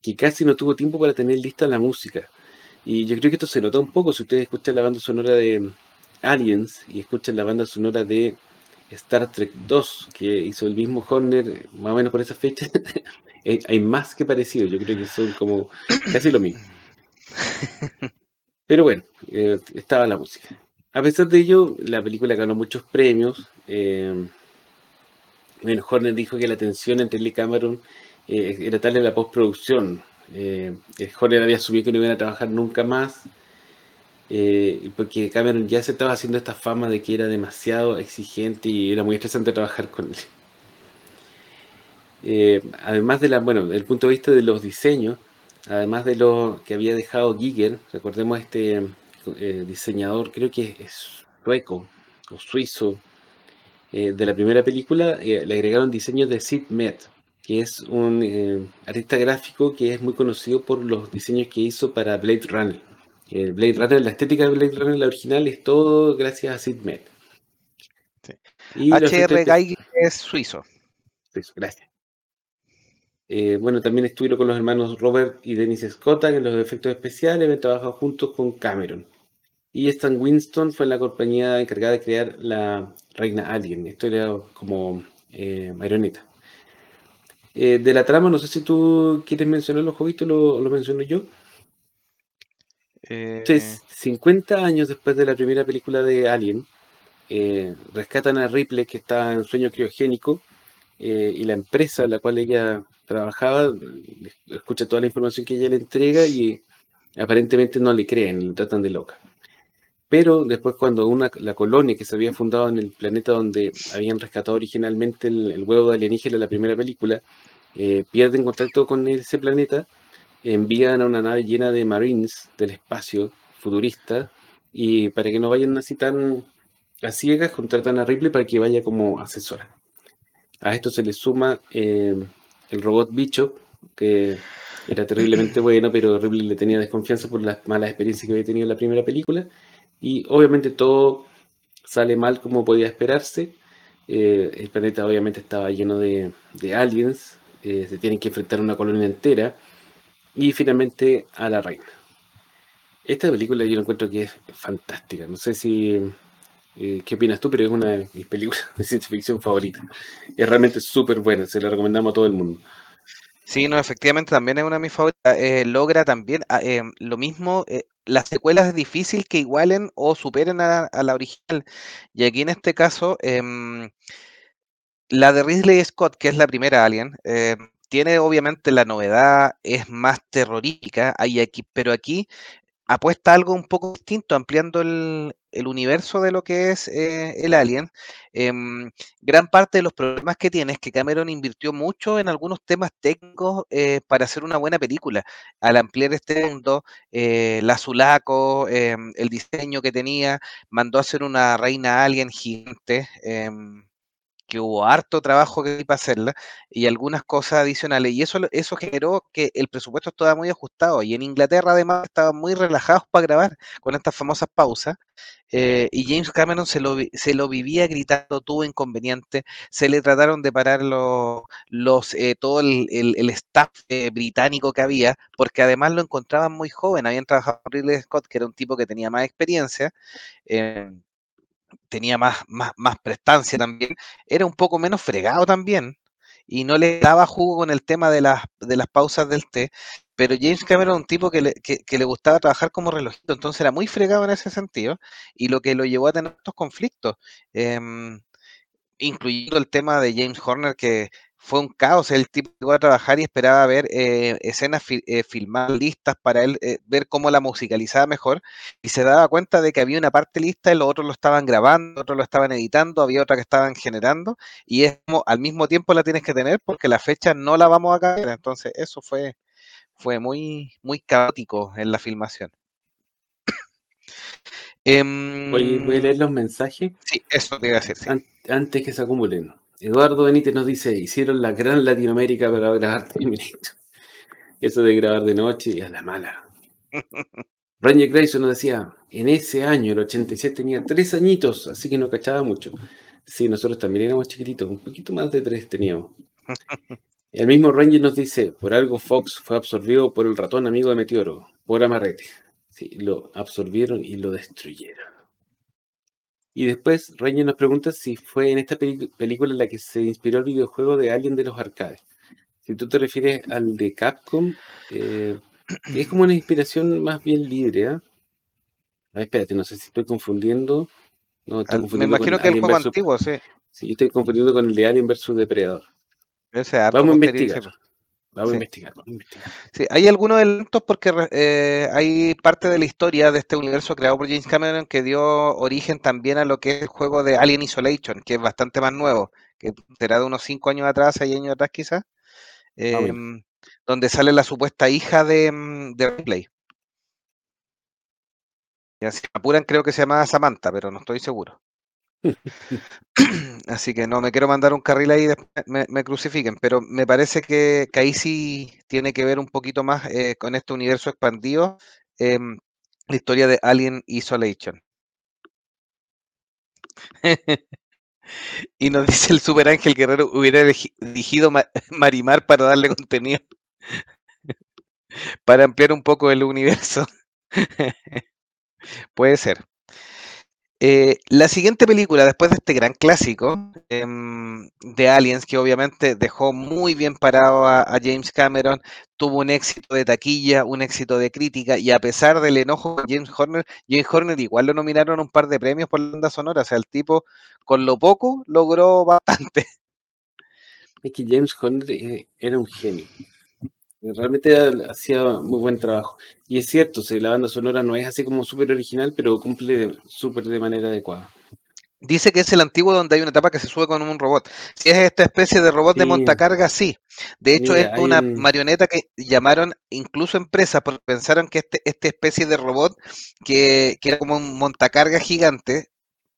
S2: que casi no tuvo tiempo para tener lista la música. Y yo creo que esto se nota un poco si ustedes escuchan la banda sonora de Aliens y escuchan la banda sonora de Star Trek 2, que hizo el mismo Horner, más o menos por esa fecha, hay más que parecido, yo creo que son como casi lo mismo. Pero bueno, eh, estaba la música. A pesar de ello, la película ganó muchos premios. Eh, bueno, Horner dijo que la tensión entre y Cameron eh, era tal en la postproducción. Horner había asumido que no iban a trabajar nunca más eh, porque Cameron ya se estaba haciendo esta fama de que era demasiado exigente y era muy estresante trabajar con él. Eh, además de la, bueno, del punto de vista de los diseños, además de lo que había dejado Giger, recordemos este eh, diseñador, creo que es sueco o suizo, de la primera película, le agregaron diseños de Sid Met, que es un artista gráfico que es muy conocido por los diseños que hizo para Blade Runner. El Blade Runner, la estética de Blade Runner, la original, es todo gracias a Sid Mead.
S1: HR Geiger es suizo.
S2: Suizo, gracias. Eh, bueno, también estuvieron con los hermanos Robert y Dennis Scott en los efectos especiales, habían trabajado juntos con Cameron. Y Stan Winston fue la compañía encargada de crear la Reina Alien. Esto era como eh, marioneta. Eh, de la trama, no sé si tú quieres mencionar los jueguitos, lo, lo menciono yo. Entonces, 50 años después de la primera película de Alien, eh, rescatan a Ripley que está en sueño criogénico eh, y la empresa en la cual ella trabajaba escucha toda la información que ella le entrega y aparentemente no le creen, le tratan de loca. Pero después cuando una, la colonia que se había fundado en el planeta donde habían rescatado originalmente el, huevo de alienígena en la primera película, eh, pierden contacto con ese planeta envían a una nave llena de marines del espacio futurista y para que no vayan así tan a ciegas, contratan a Ripley para que vaya como asesora. A esto se le suma eh, el robot bicho, que era terriblemente bueno, pero Ripley le tenía desconfianza por las malas experiencias que había tenido en la primera película. Y obviamente todo sale mal como podía esperarse. Eh, el planeta obviamente estaba lleno de, de aliens, eh, se tienen que enfrentar a una colonia entera y finalmente a la reina. Esta película yo encuentro que es fantástica. No sé si eh, qué opinas tú, pero es una de mis películas de ciencia ficción favoritas. Es realmente súper buena, se la recomendamos a todo el mundo.
S1: Sí, no, efectivamente también es una de mis favoritas. Eh, logra también ah, eh, lo mismo, las secuelas es difícil que igualen o superen a, a la original. Y aquí en este caso, em, la de Ridley Scott, que es la primera Alien, em, tiene obviamente la novedad, es más terrorífica, hay aquí, pero aquí apuesta a algo un poco distinto, ampliando el, el universo de lo que es eh, el Alien. Em, gran parte de los problemas que tiene es que Cameron invirtió mucho en algunos temas técnicos eh, para hacer una buena película. Al ampliar este mundo, eh, la Sulaco, em, el diseño que tenía, mandó a hacer una reina alien gigante. Que hubo harto trabajo que para hacerla y algunas cosas adicionales. Y eso, eso generó que el presupuesto estaba muy ajustado. Y en Inglaterra, además, estaban muy relajados para grabar con estas famosas pausas. eh, y James Cameron se lo, se lo vivía gritando, tuvo inconveniente. Se le trataron de parar los, los, eh, todo el, el- el staff eh, británico que había, porque además lo encontraban muy joven. Habían trabajado con Ridley Scott, que era un tipo que tenía más experiencia. Eh, tenía más, más, más prestancia también, era un poco menos fregado también y no le daba jugo con el tema de las, de las pausas del té, pero James Cameron un tipo que le, que, le gustaba trabajar como relojito, entonces era muy fregado en ese sentido y lo que lo llevó a tener estos conflictos. Em, incluyendo el tema de James Horner, que fue un caos. El tipo llegó a trabajar y esperaba ver eh, escenas fi- eh, filmadas listas para él, eh, ver cómo la musicalizaba mejor, y se daba cuenta de que había una parte lista y los otros lo estaban grabando, otros lo estaban editando, había otra que estaban generando, y es como al mismo tiempo la tienes que tener porque la fecha no la vamos a cambiar. Entonces, eso fue, fue muy, muy caótico en la filmación.
S2: Voy a
S1: Em,
S2: leer los mensajes
S1: sí, eso te iba a decir, sí.
S2: an- antes que se acumulen. Eduardo Benítez nos dice, hicieron la gran Latinoamérica para grabar Terminator. Eso de grabar de noche y a la mala. Ranger Grayson nos decía, en ese año, el 87, tenía tres añitos, así que no cachaba mucho. Sí, nosotros también éramos chiquititos, un poquito más de tres teníamos. El mismo Ranger nos dice, por algo Fox fue absorbido por el ratón amigo de Meteoro, por Amarrete. Sí, lo absorbieron y lo destruyeron. Y después Ranger nos pregunta si fue en esta película en la que se inspiró el videojuego de Alien de los arcades. Si tú te refieres al de Capcom, eh, es como una inspiración más bien libre, ¿ah? Ah, espérate, no sé si estoy confundiendo. No, estoy
S1: Me
S2: confundiendo con
S1: imagino que el
S2: Alien
S1: juego
S2: versus-
S1: antiguo, sí.
S2: Sí, yo estoy confundiendo con el de Alien versus Depredador.
S1: Ese harto
S2: Vamos a investigar.
S1: sí,
S2: Vamos
S1: Sí.
S2: a investigar, vamos a investigar.
S1: Sí, hay algunos elementos porque eh, hay parte de la historia de este universo creado por James Cameron que dio origen también a lo que es el juego de Alien Isolation, que es bastante más nuevo, que será de unos 5 años atrás, 6 años atrás quizás,
S2: menos.
S1: em, donde sale la supuesta hija de, mm, de Ripley. Ya, si me apuran creo que se llamaba Samantha, pero no estoy seguro. Así que no me quiero mandar un carril ahí me, me crucifiquen, pero me parece que, que ahí sí tiene que ver un poquito más eh, con este universo expandido, em, la historia de Alien Isolation. y nos dice el Super Ángel Guerrero hubiera elegi- dirigido Ma- Marimar para darle contenido, para ampliar un poco el universo. Puede ser. Eh, la siguiente película, después de este gran clásico em, de Aliens, que obviamente dejó muy bien parado a, James Cameron, tuvo un éxito de taquilla, un éxito de crítica, y a pesar del enojo con James Horner, James Horner igual lo nominaron un par de premios por la banda sonora, o sea, el tipo con lo poco logró bastante.
S2: Es que James Horner eh, era un genio. Realmente hacía muy buen trabajo. Y es cierto, sí, la banda sonora no es así como súper original, pero cumple súper de manera adecuada.
S1: Dice que es el antiguo donde hay una etapa que se sube con un robot. Si es esta especie de robot de montacarga, sí. De hecho,
S2: Mira,
S1: es una
S2: un-
S1: marioneta que llamaron incluso empresa porque pensaron que este, esta especie de robot, que, que era como un montacarga gigante,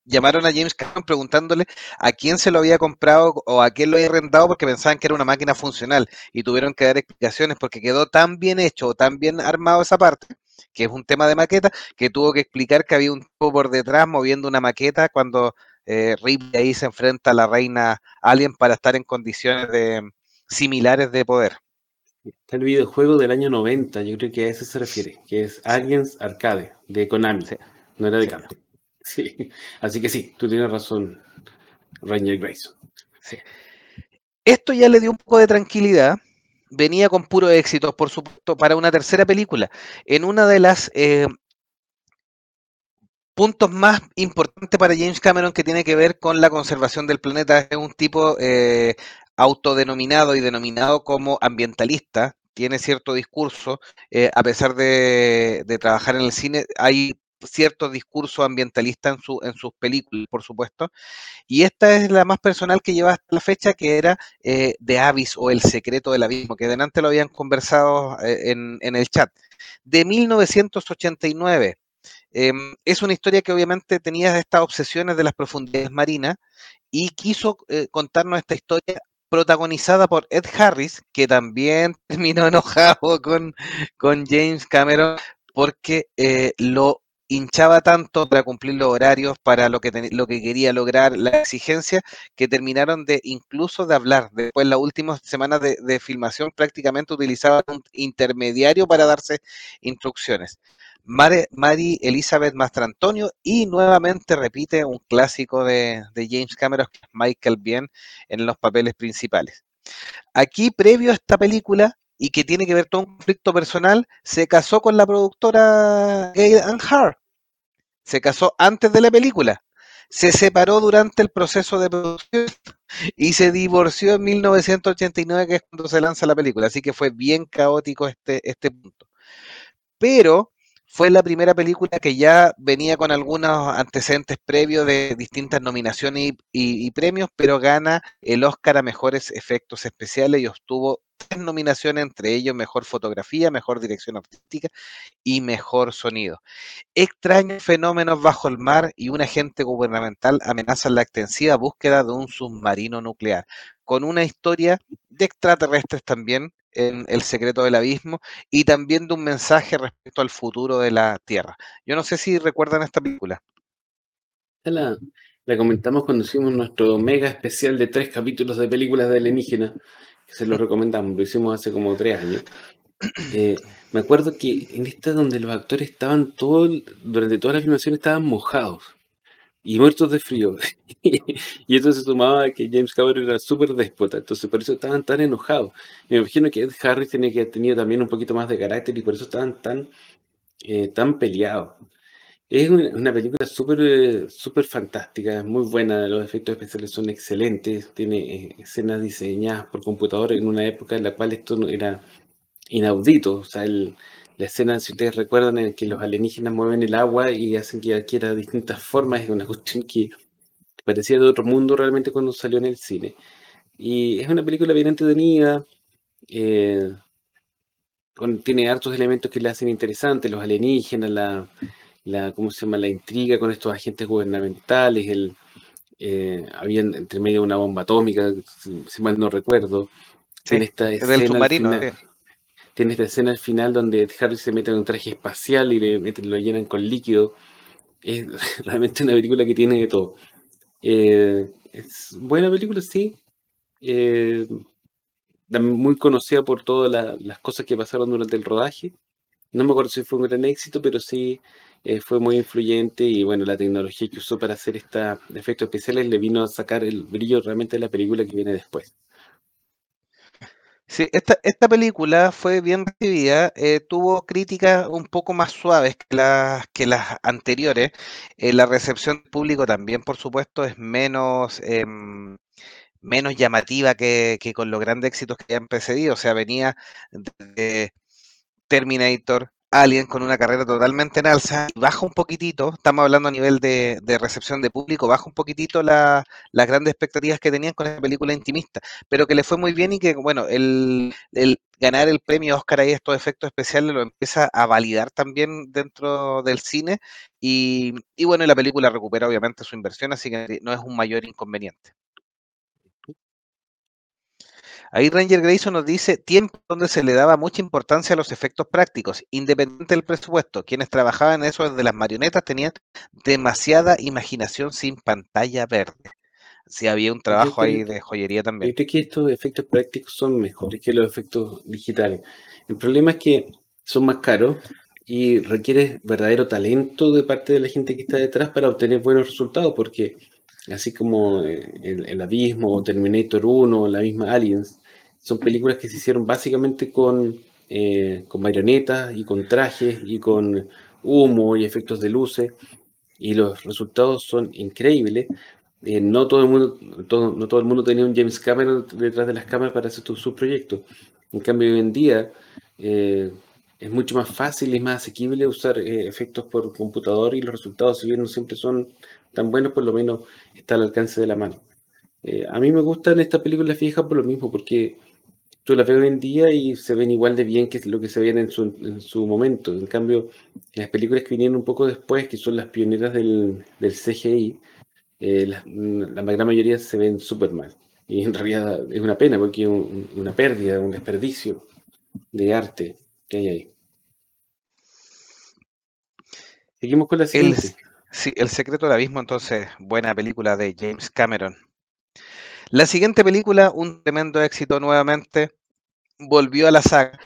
S1: llamaron a James Cameron preguntándole a quién se lo había comprado o a quién lo había arrendado porque pensaban que era una máquina funcional y tuvieron que dar explicaciones porque quedó tan bien hecho o tan bien armado esa parte que es un tema de maqueta, que tuvo que explicar que había un tipo por detrás moviendo una maqueta cuando eh, Ripley ahí se enfrenta a la reina Alien para estar en condiciones de, similares de poder.
S2: Está el videojuego del año 90, yo creo que a eso se refiere, que es Aliens Arcade, de Konami, no era de sí. Sí, así que sí, tú tienes razón, Ranger Grayson.
S1: Esto ya le dio un poco de tranquilidad, venía con puro éxito, por supuesto, para una tercera película. En una de las eh, puntos más importantes para James Cameron que tiene que ver con la conservación del planeta. Es un tipo eh, autodenominado y denominado como ambientalista, tiene cierto discurso, eh, a pesar de, trabajar en el cine, hay cierto discurso ambientalista en, su, en sus películas, por supuesto. Y esta es la más personal que lleva hasta la fecha, que era eh, The Abyss o El secreto del abismo, que delante lo habían conversado eh, en, el chat. De 1989. Em, es una historia que obviamente tenía estas obsesiones de las profundidades marinas y quiso eh, contarnos esta historia protagonizada por Ed Harris, que también terminó enojado con, con James Cameron porque lo hinchaba tanto para cumplir los horarios, para lo que, lo que quería lograr, la exigencia, que terminaron de incluso de hablar. Después, las últimas semanas de, de filmación, prácticamente utilizaban un intermediario para darse instrucciones. Mary, Elizabeth Mastrantonio y nuevamente repite un clásico de, James Cameron, Michael Bien, en los papeles principales. Aquí, previo a esta película, y que tiene que ver con un conflicto personal, se casó con la productora Gail Ann Hart. Se casó antes de la película. Se separó durante el proceso de producción y se divorció en 1989, que es cuando se lanza la película. Así que fue bien caótico este, este punto. Pero fue la primera película que ya venía con algunos antecedentes previos de distintas nominaciones y, premios, pero gana el Oscar a mejores efectos especiales y obtuvo tres nominaciones, entre ellos mejor fotografía, mejor dirección artística y mejor sonido. Extraños fenómenos bajo el mar y un agente gubernamental amenazan la extensiva búsqueda de un submarino nuclear, con una historia de extraterrestres también en El secreto del abismo y también de un mensaje respecto al futuro de la Tierra. Yo no sé si recuerdan esta película.
S2: La, la comentamos cuando hicimos nuestro mega especial de tres capítulos de películas de alienígena, que se lo recomendamos, lo hicimos hace como tres años. Eh, me acuerdo que en esta donde los actores estaban todo, durante toda la filmación estaban mojados y muertos de frío. y eso se sumaba a que James Cameron era súper déspota, entonces por eso estaban tan enojados. Me imagino que Ed Harris tenía que tenido también un poquito más de carácter y por eso estaban tan, eh, tan peleados. Es una, película súper súper fantástica, muy buena, los efectos especiales son excelentes, tiene eh, escenas diseñadas por computador en una época en la cual esto era inaudito, o sea, el, la escena, si ustedes recuerdan, en que los alienígenas mueven el agua y hacen que adquiera distintas formas, es una cuestión que parecía de otro mundo realmente cuando salió en el cine. Y es una película bien entretenida, eh, tiene hartos elementos que le hacen interesante, los alienígenas, la, la, ¿cómo se llama? la intriga con estos agentes gubernamentales, el, eh, había entre medio una bomba atómica, si, mal no recuerdo.
S1: en esta del submarino
S2: tiene esta escena al final donde Harry se mete en un traje espacial y le lo llenan con líquido. Es realmente una película que tiene de todo. Eh, es buena película, sí. Eh, muy conocida por todas las cosas que pasaron durante el rodaje. No me acuerdo si fue un gran éxito, pero sí eh, fue muy influyente y bueno, la tecnología que usó para hacer estos efectos especiales le vino a sacar el brillo realmente de la película que viene después.
S1: Sí, esta, esta película fue bien recibida, eh, tuvo críticas un poco más suaves que las, que las anteriores. Eh, la recepción del público también, por supuesto, es menos, em, menos llamativa que, que, con los grandes éxitos que han precedido. O sea, venía de Terminator, Alien con una carrera totalmente en alza, baja un poquitito, estamos hablando a nivel de, recepción de público, baja un poquitito las grandes expectativas que tenían con esa película intimista, pero que le fue muy bien y que, bueno, el, ganar el premio Oscar ahí, estos efectos especiales, lo empieza a validar también dentro del cine y, y bueno, la película recupera obviamente su inversión, así que no es un mayor inconveniente. Ahí Ranger Grayson nos dice tiempo donde se le daba mucha importancia a los efectos prácticos, independiente del presupuesto. Quienes trabajaban en eso desde las marionetas tenían demasiada imaginación sin pantalla verde. Sí, había un trabajo ahí de joyería también.
S2: Yo creo que estos efectos prácticos son mejores que los efectos digitales. El problema es que son más caros y requiere verdadero talento de parte de la gente que está detrás para obtener buenos resultados, porque así como eh, el, Abismo o Terminator 1 o la misma Aliens, son películas que se hicieron básicamente con, eh, con marionetas y con trajes y con humo y efectos de luces, y los resultados son increíbles. Eh, no, todo el mundo, no todo el mundo tenía un James Cameron detrás de las cámaras para hacer sus proyectos. En cambio, hoy en día es mucho más fácil y más asequible usar efectos por computador y los resultados, si bien no siempre son tan buenos, por lo menos está al alcance de la mano. Eh, a mí me gustan estas películas fijas por lo mismo, porque tú las ves hoy en día y se ven igual de bien que lo que se veían en su, en su momento. En cambio, las películas que vinieron un poco después, que son las pioneras del, del CGI, eh, la, la, gran mayoría se ven súper mal. Y en realidad es una pena porque es una pérdida, un desperdicio de arte que hay ahí. Seguimos con la siguiente.
S1: Sí, El secreto del abismo, entonces, buena película de James Cameron. La siguiente película, un tremendo éxito nuevamente, volvió a la saga.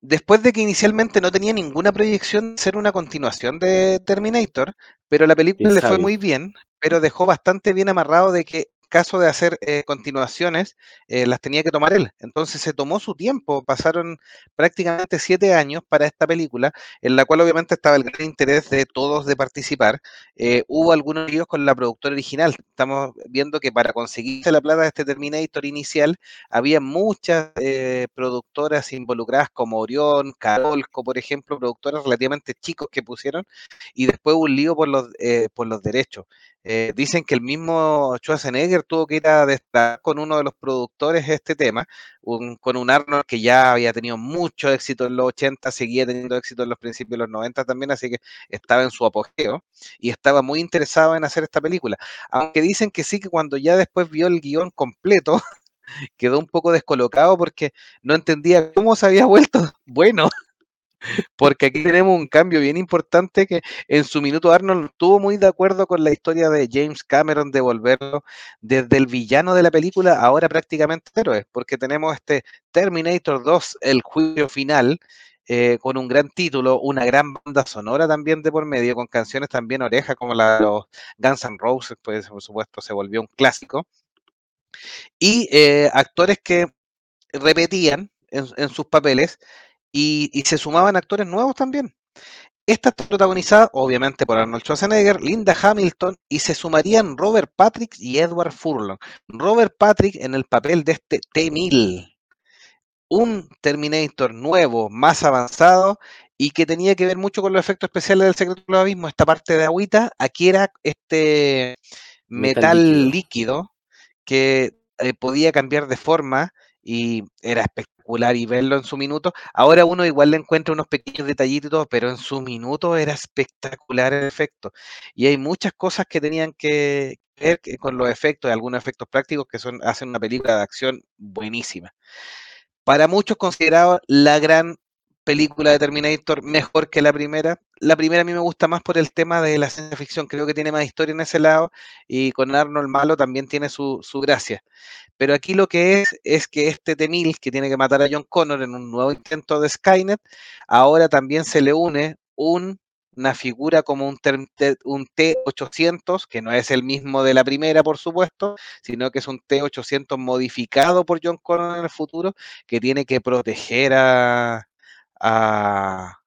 S1: Después de que inicialmente no tenía ninguna proyección de ser una continuación de Terminator, pero la película le fue muy bien, pero dejó bastante bien amarrado de que caso de hacer eh, continuaciones, eh, las tenía que tomar él. Entonces se tomó su tiempo, pasaron prácticamente siete años para esta película, en la cual obviamente estaba el gran interés de todos de participar. Eh, hubo algunos líos con la productora original. Estamos viendo que para conseguirse la plata de este Terminator inicial, había muchas productoras involucradas como Orión, Carolco, por ejemplo, productoras relativamente chicos que pusieron, y después un lío por los, por los derechos. Eh, dicen que el mismo Schwarzenegger tuvo que ir a destacar con uno de los productores este tema, con un Arnold que ya había tenido mucho éxito en los 80, seguía teniendo éxito en los principios de los 90 también, así que estaba en su apogeo y estaba muy interesado en hacer esta película. Aunque dicen que sí, que cuando ya después vio el guion completo, quedó un poco descolocado porque no entendía cómo se había vuelto bueno porque aquí tenemos un cambio bien importante que en su minuto Arnold estuvo muy de acuerdo con la historia de James Cameron de volverlo desde el villano de la película ahora prácticamente héroe, porque tenemos este Terminator 2, el juicio final, eh, con un gran título, una gran banda sonora también de por medio, con canciones también orejas como la de los Guns N' Roses, pues por supuesto se volvió un clásico, y eh, actores que repetían en sus papeles y, se sumaban actores nuevos también. Esta está protagonizada, obviamente, por Arnold Schwarzenegger, Linda Hamilton y se sumarían Robert Patrick y Edward Furlong. Robert Patrick en el papel de este T-1000, un Terminator nuevo, más avanzado y que tenía que ver mucho con los efectos especiales del Secreto del Abismo. Esta parte de agüita, aquí era este metal, líquido. que eh, podía cambiar de forma y era espectacular y verlo en su minuto. Ahora uno igual le encuentra unos pequeños detallitos, pero en su minuto era espectacular el efecto. Y hay muchas cosas que tenían que ver con los efectos, algunos efectos prácticos que son, hacen una película de acción buenísima. Para muchos considerado la gran película de Terminator mejor que la primera. La primera a mí me gusta más por el tema de la ciencia ficción, creo que tiene más historia en ese lado y con Arnold Malo también tiene su, su gracia. Pero aquí lo que es es que este T-1000 que tiene que matar a John Connor en un nuevo intento de Skynet, ahora también se le une una figura como un, un T-800, que no es el mismo de la primera, por supuesto, sino que es un T-800 modificado por John Connor en el futuro, que tiene que proteger a, a,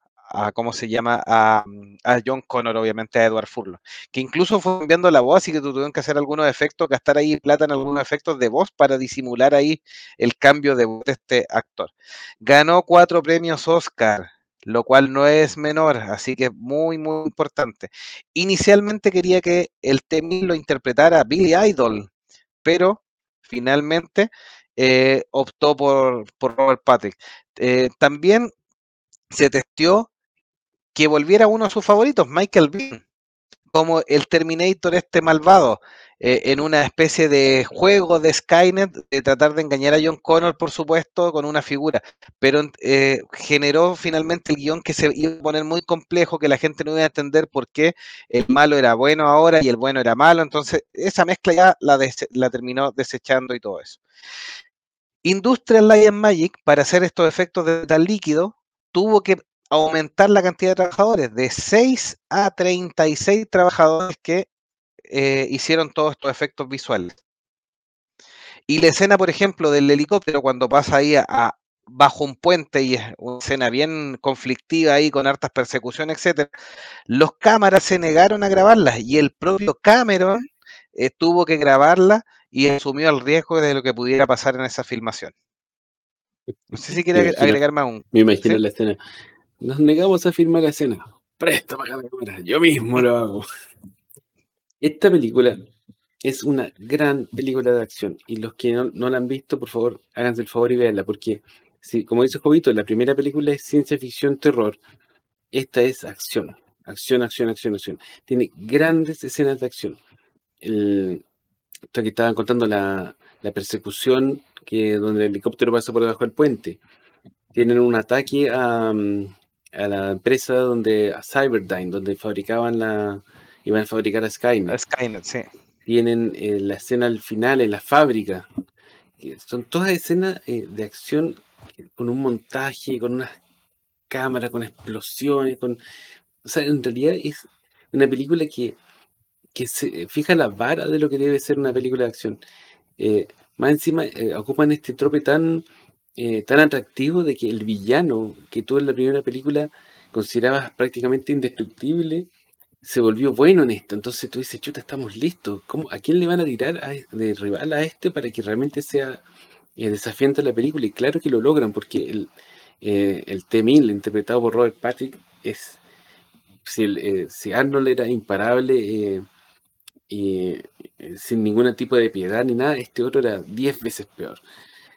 S1: ¿cómo se llama? Mm, a, John Connor, obviamente a Edward Furlong, que incluso fue enviando la voz, y que tuvieron que hacer algunos efectos, gastar ahí plata en algunos efectos de voz para disimular ahí el cambio de voz de este actor. Ganó cuatro premios Oscar, lo cual no es menor, así que muy, muy importante. Inicialmente quería que el Temi lo interpretara Billy Idol, pero finalmente eh, optó por, Robert Patrick. Eh, también se testió que volviera uno de sus favoritos, Michael Bean, como el Terminator este malvado, eh, en una especie de juego de Skynet, de tratar de engañar a John Connor, por supuesto, con una figura, pero eh, generó finalmente el guion que se iba a poner muy complejo, que la gente no iba a entender por qué el malo era bueno ahora y el bueno era malo, entonces esa mezcla ya la, la terminó desechando y todo eso. Industrial Light Magic, para hacer estos efectos de tal líquido, tuvo que aumentar la cantidad de trabajadores de 6 a 36 trabajadores que eh, hicieron todos estos efectos visuales. Y la escena, por ejemplo, del helicóptero cuando pasa ahí a, bajo un puente y es una escena bien conflictiva ahí con hartas persecuciones, etcétera, los cámaras se negaron a grabarlas y el propio Cameron eh, tuvo que grabarla y asumió el riesgo de lo que pudiera pasar en esa filmación. No sé si quiere agregar más un.
S2: Me imagino la escena. Nos negamos a filmar la escena. Presta para la cámara, yo mismo lo hago. Esta película es una gran película de acción y los que no, la han visto, por favor, háganse el favor y veanla, porque, si, como dice Jovito, la primera película es ciencia ficción, terror. Esta es acción, acción, acción, acción, acción. Tiene grandes escenas de acción. El, que estaban contando la, la persecución que donde el helicóptero pasa por debajo del puente. Tienen un ataque a, a la empresa donde, a Cyberdyne, donde fabricaban la, iban a fabricar a Skynet.
S1: Skynet, sí.
S2: Tienen eh, la escena al final en la fábrica. Son todas escenas eh, de acción con un montaje, con una cámara, con explosiones, con... O sea, en realidad es una película que, que se fija la vara de lo que debe ser una película de acción. Eh, más encima, ocupan este trope tan, tan atractivo de que el villano que tú en la primera película considerabas prácticamente indestructible, se volvió bueno en esto. Entonces tú dices, chuta, estamos listos. ¿Cómo, ¿A quién le van a tirar de rival a este para que realmente sea eh, desafiante la película? Y claro que lo logran, porque el, eh, el T-1000, interpretado por Robert Patrick, es. Eh, si Arnold era imparable y sin ningún tipo de piedad ni nada, este otro era diez veces peor.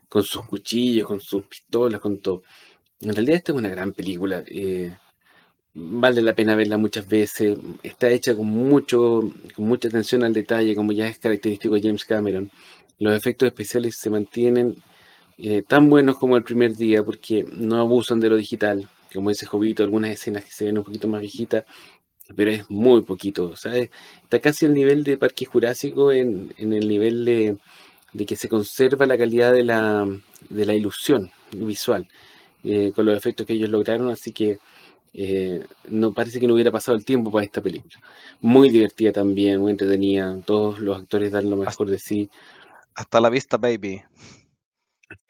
S2: Con sus cuchillos, con sus pistolas, con todo. En realidad, esta es una gran película vale la pena verla muchas veces. Está hecha con mucho, con mucha atención al detalle, como ya es característico de James Cameron. Los efectos especiales se mantienen eh, tan buenos como el primer día, porque no abusan de lo digital. Como ese Jovito, algunas escenas que se ven un poquito más viejitas, pero es muy poquito. ¿sabes? Está casi al nivel de Parque Jurásico en, el nivel de, que se conserva la calidad de la, de la ilusión visual eh, con los efectos que ellos lograron. Así que eh, no parece que no hubiera pasado el tiempo para esta película. Muy divertida también, muy entretenida. Todos los actores dan lo mejor de sí.
S1: Hasta la vista, baby.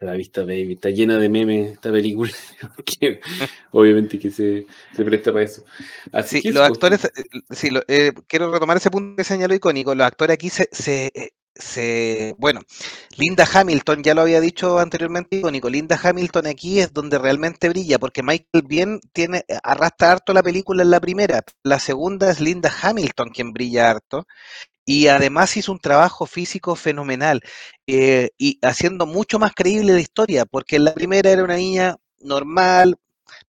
S2: La vista, baby. Está llena de memes esta película. obviamente que se, presta para eso.
S1: Así sí, los actores, eh, sí, eh, quiero retomar ese punto que señaló icónico. Los actores aquí se, se se, bueno, Linda Hamilton, ya lo había dicho anteriormente, icónico, Linda Hamilton aquí es donde realmente brilla, porque Michael bien tiene, arrastra harto la película en la primera, la segunda es Linda Hamilton quien brilla harto, y además hizo un trabajo físico fenomenal, eh, y haciendo mucho más creíble la historia, porque la primera era una niña normal,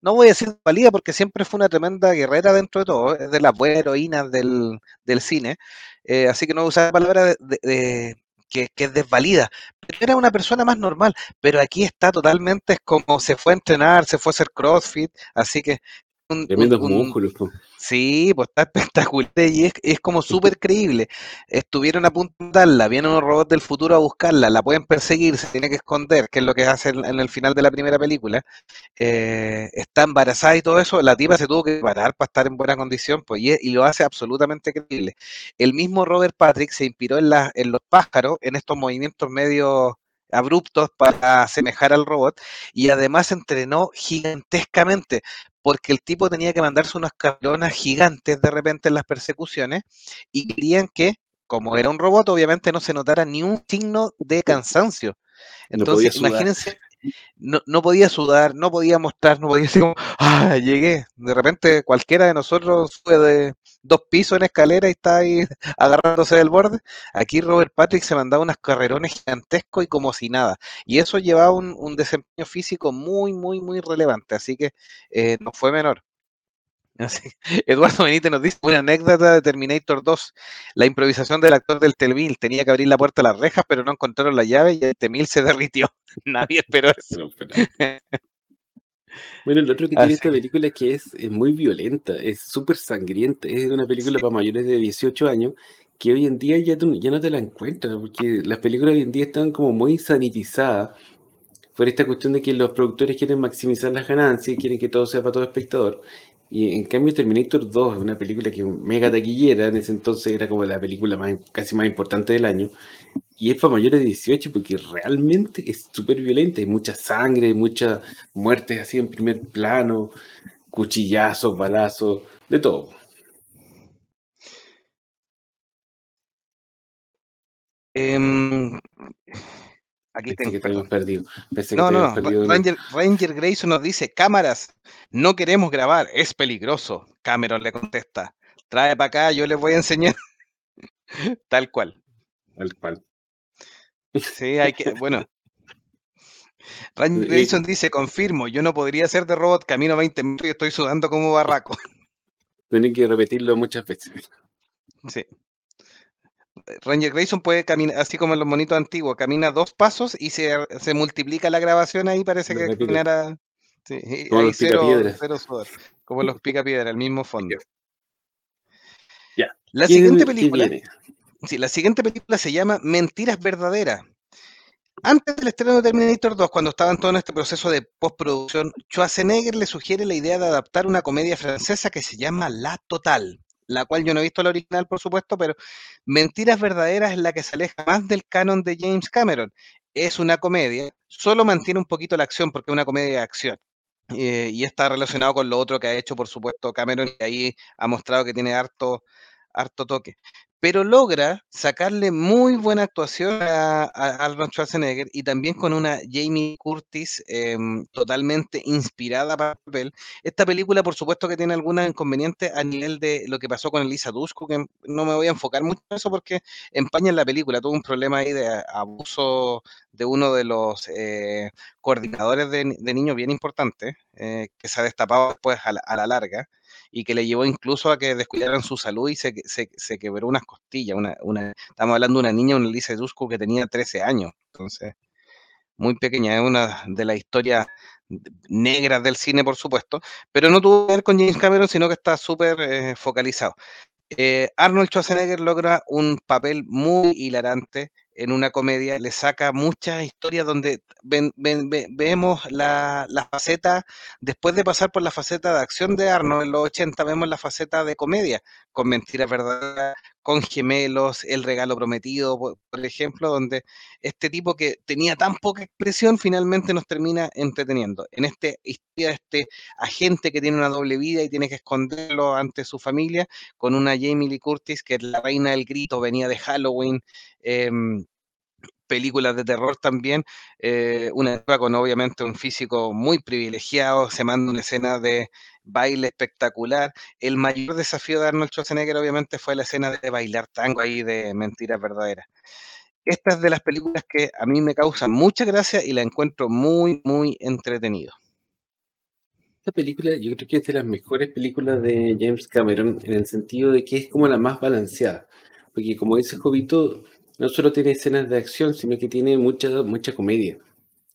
S1: no voy a decir valía porque siempre fue una tremenda guerrera dentro de todo, es de las buenas heroínas del, del cine, eh, así que no voy a usar la palabra de, que, es desvalida, pero era una persona más normal, pero aquí está totalmente, como se fue a entrenar, se fue a hacer CrossFit, así que...
S2: Un, Tremendos músculos.
S1: Sí, pues está espectacular y es, es como súper creíble. Estuvieron a punto de darla, vienen unos robots del futuro a buscarla, la pueden perseguir, se tiene que esconder, que es lo que hace en, el final de la primera película. Eh, está embarazada y todo eso, la tipa se tuvo que parar para estar en buena condición, pues y, lo hace absolutamente creíble. El mismo Robert Patrick se inspiró en, la, en los pájaros, en estos movimientos medio abruptos para asemejar al robot y además entrenó gigantescamente porque el tipo tenía que mandarse unas cabronas gigantes de repente en las persecuciones y querían que, como era un robot, obviamente no se notara ni un signo de cansancio. Entonces, imagínense, no, no, podía sudar, no podía mostrar, no podía decir como, ah, llegué. De repente cualquiera de nosotros fue de dos pisos en escalera y está ahí agarrándose del borde. Aquí Robert Patrick se mandaba unas carrerones gigantescos y como si nada. Y eso llevaba un, desempeño físico muy, muy, muy relevante. Así que eh, no fue menor. Eduardo Benítez nos dice una anécdota de Terminator 2. La improvisación del actor del T-1000 tenía que abrir la puerta a las rejas, pero no encontraron la llave y el T-1000 se derritió. Nadie esperó eso.
S2: Bueno, el otro que tiene esta película es que es, muy violenta, es súper sangrienta, es una película para mayores de 18 años que hoy en día ya, ya no te la encuentras, porque las películas hoy en día están como muy sanitizadas por esta cuestión de que los productores quieren maximizar las ganancias, quieren que todo sea para todo espectador. Y en cambio Terminator 2 es una película que mega taquillera, en ese entonces era como la película más, casi más importante del año, y es para mayores de 18 porque realmente es súper violenta, hay mucha sangre, muchas muertes así en primer plano, cuchillazos, balazos, de todo.
S1: Em, aquí
S2: tengo. que tenemos perdido.
S1: no, no, Ranger, Ranger Grayson nos dice, cámaras, no queremos grabar, es peligroso. Cameron le contesta, trae para acá, yo les voy a enseñar. Tal cual.
S2: Tal cual.
S1: Sí, hay que, bueno. Ranger Grayson dice, confirmo, yo no podría ser de robot, camino 20 minutos y estoy sudando como barraco.
S2: Tienen que repetirlo muchas veces.
S1: Sí. Ranger Grayson puede caminar, así como en los monitos antiguos, camina dos pasos y se, multiplica la grabación ahí, parece que caminara. Sí, como los cero, cero sudor, como los pica piedra, el mismo fondo.
S2: Ya.
S1: La siguiente película. Sí, la siguiente película se llama Mentiras Verdaderas. Antes del estreno de Terminator 2, cuando estaban todo en este proceso de postproducción, Schwarzenegger le sugiere la idea de adaptar una comedia francesa que se llama La Total la cual yo no he visto la original, por supuesto, pero Mentiras Verdaderas es la que se aleja más del canon de James Cameron. Es una comedia, solo mantiene un poquito la acción porque es una comedia de acción. Eh, y está relacionado con lo otro que ha hecho, por supuesto, Cameron, y ahí ha mostrado que tiene harto, harto toque pero logra sacarle muy buena actuación a, Arnold Schwarzenegger y también con una Jamie Curtis em, totalmente inspirada para el papel. Esta película, por supuesto, que tiene algunos inconvenientes a nivel de lo que pasó con Elisa Dushku, que no me voy a enfocar mucho en eso porque empaña en la película. Tuvo un problema ahí de abuso de uno de los eh, coordinadores de, niños bien importante, eh, que se ha destapado después a la larga y que le llevó incluso a que descuidaran su salud y se, se, quebró unas costillas. Una, una, estamos hablando de una niña, una Lisa Dusko, que tenía 13 años, entonces muy pequeña, es una de las historias negras del cine, por supuesto, pero no tuvo que ver con James Cameron, sino que está súper eh, focalizado. Eh, Arnold Schwarzenegger logra un papel muy hilarante, en una comedia, le saca muchas historias donde vemos la, faceta, después de pasar por la faceta de acción de Arnold en los 80, vemos la faceta de comedia, con mentiras verdaderas, con gemelos, el regalo prometido, por, ejemplo, donde este tipo que tenía tan poca expresión finalmente nos termina entreteniendo. En este historia, este agente que tiene una doble vida y tiene que esconderlo ante su familia, con una Jamie Lee Curtis, que es la reina del grito, venía de Halloween. Em, películas de terror también, eh, una con obviamente un físico muy privilegiado, se manda una escena de baile espectacular. El mayor desafío de Arnold Schwarzenegger obviamente fue la escena de bailar tango ahí de Mentiras Verdaderas. Esta es de las películas que a mí me causan mucha gracia y la encuentro muy, muy entretenido.
S2: Esta película yo creo que es de las mejores películas de James Cameron en el sentido de que es como la más balanceada. Porque como dice Jovito, no solo tiene escenas de acción, sino que tiene mucha, mucha comedia.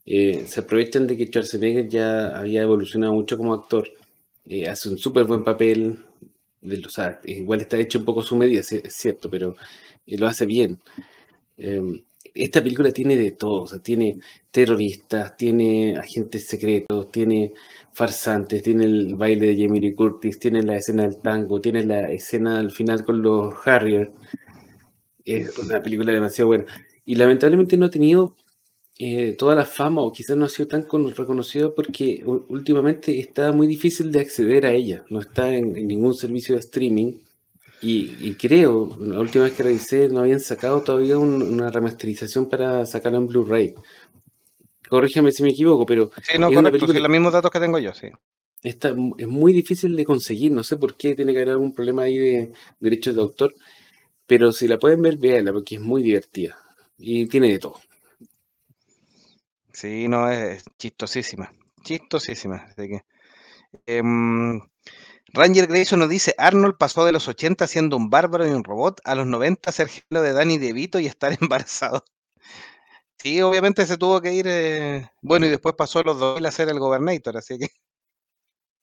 S2: Eh, se aprovechan de que Schwarzenegger ya había evolucionado mucho como actor. Eh, hace un súper buen papel. De, o sea, igual está hecho un poco su medida, es cierto, pero eh, lo hace bien. Em, esta película tiene de todo, o sea, tiene terroristas, tiene agentes secretos, tiene farsantes, tiene el baile de Jamie Curtis, tiene la escena del tango, tiene la escena al final con los Harriers es una película demasiado buena. Y lamentablemente no ha tenido eh, toda la fama o quizás no ha sido tan reconocido porque últimamente está muy difícil de acceder a ella. No está en, ningún servicio de streaming. Y, creo, la última vez que revisé, no habían sacado todavía una remasterización para sacarla en Blu-ray. Corrígeme si me equivoco, pero.
S1: Sí, no, correcto, los mismos datos que tengo yo, sí.
S2: Está, es muy difícil de conseguir, no sé por qué, tiene que haber algún problema ahí de derechos de autor pero si la pueden ver, véanla porque es muy divertida y tiene de todo.
S1: Sí, no, es chistosísima, chistosísima. Así que, em, Ranger Grayson nos dice, Arnold pasó de los 80 siendo un bárbaro y un robot a los 90 ser gemelo de Danny DeVito y estar embarazado. Sí, obviamente se tuvo que ir, eh, bueno, y después pasó a los dos a ser el Gobernator, así que...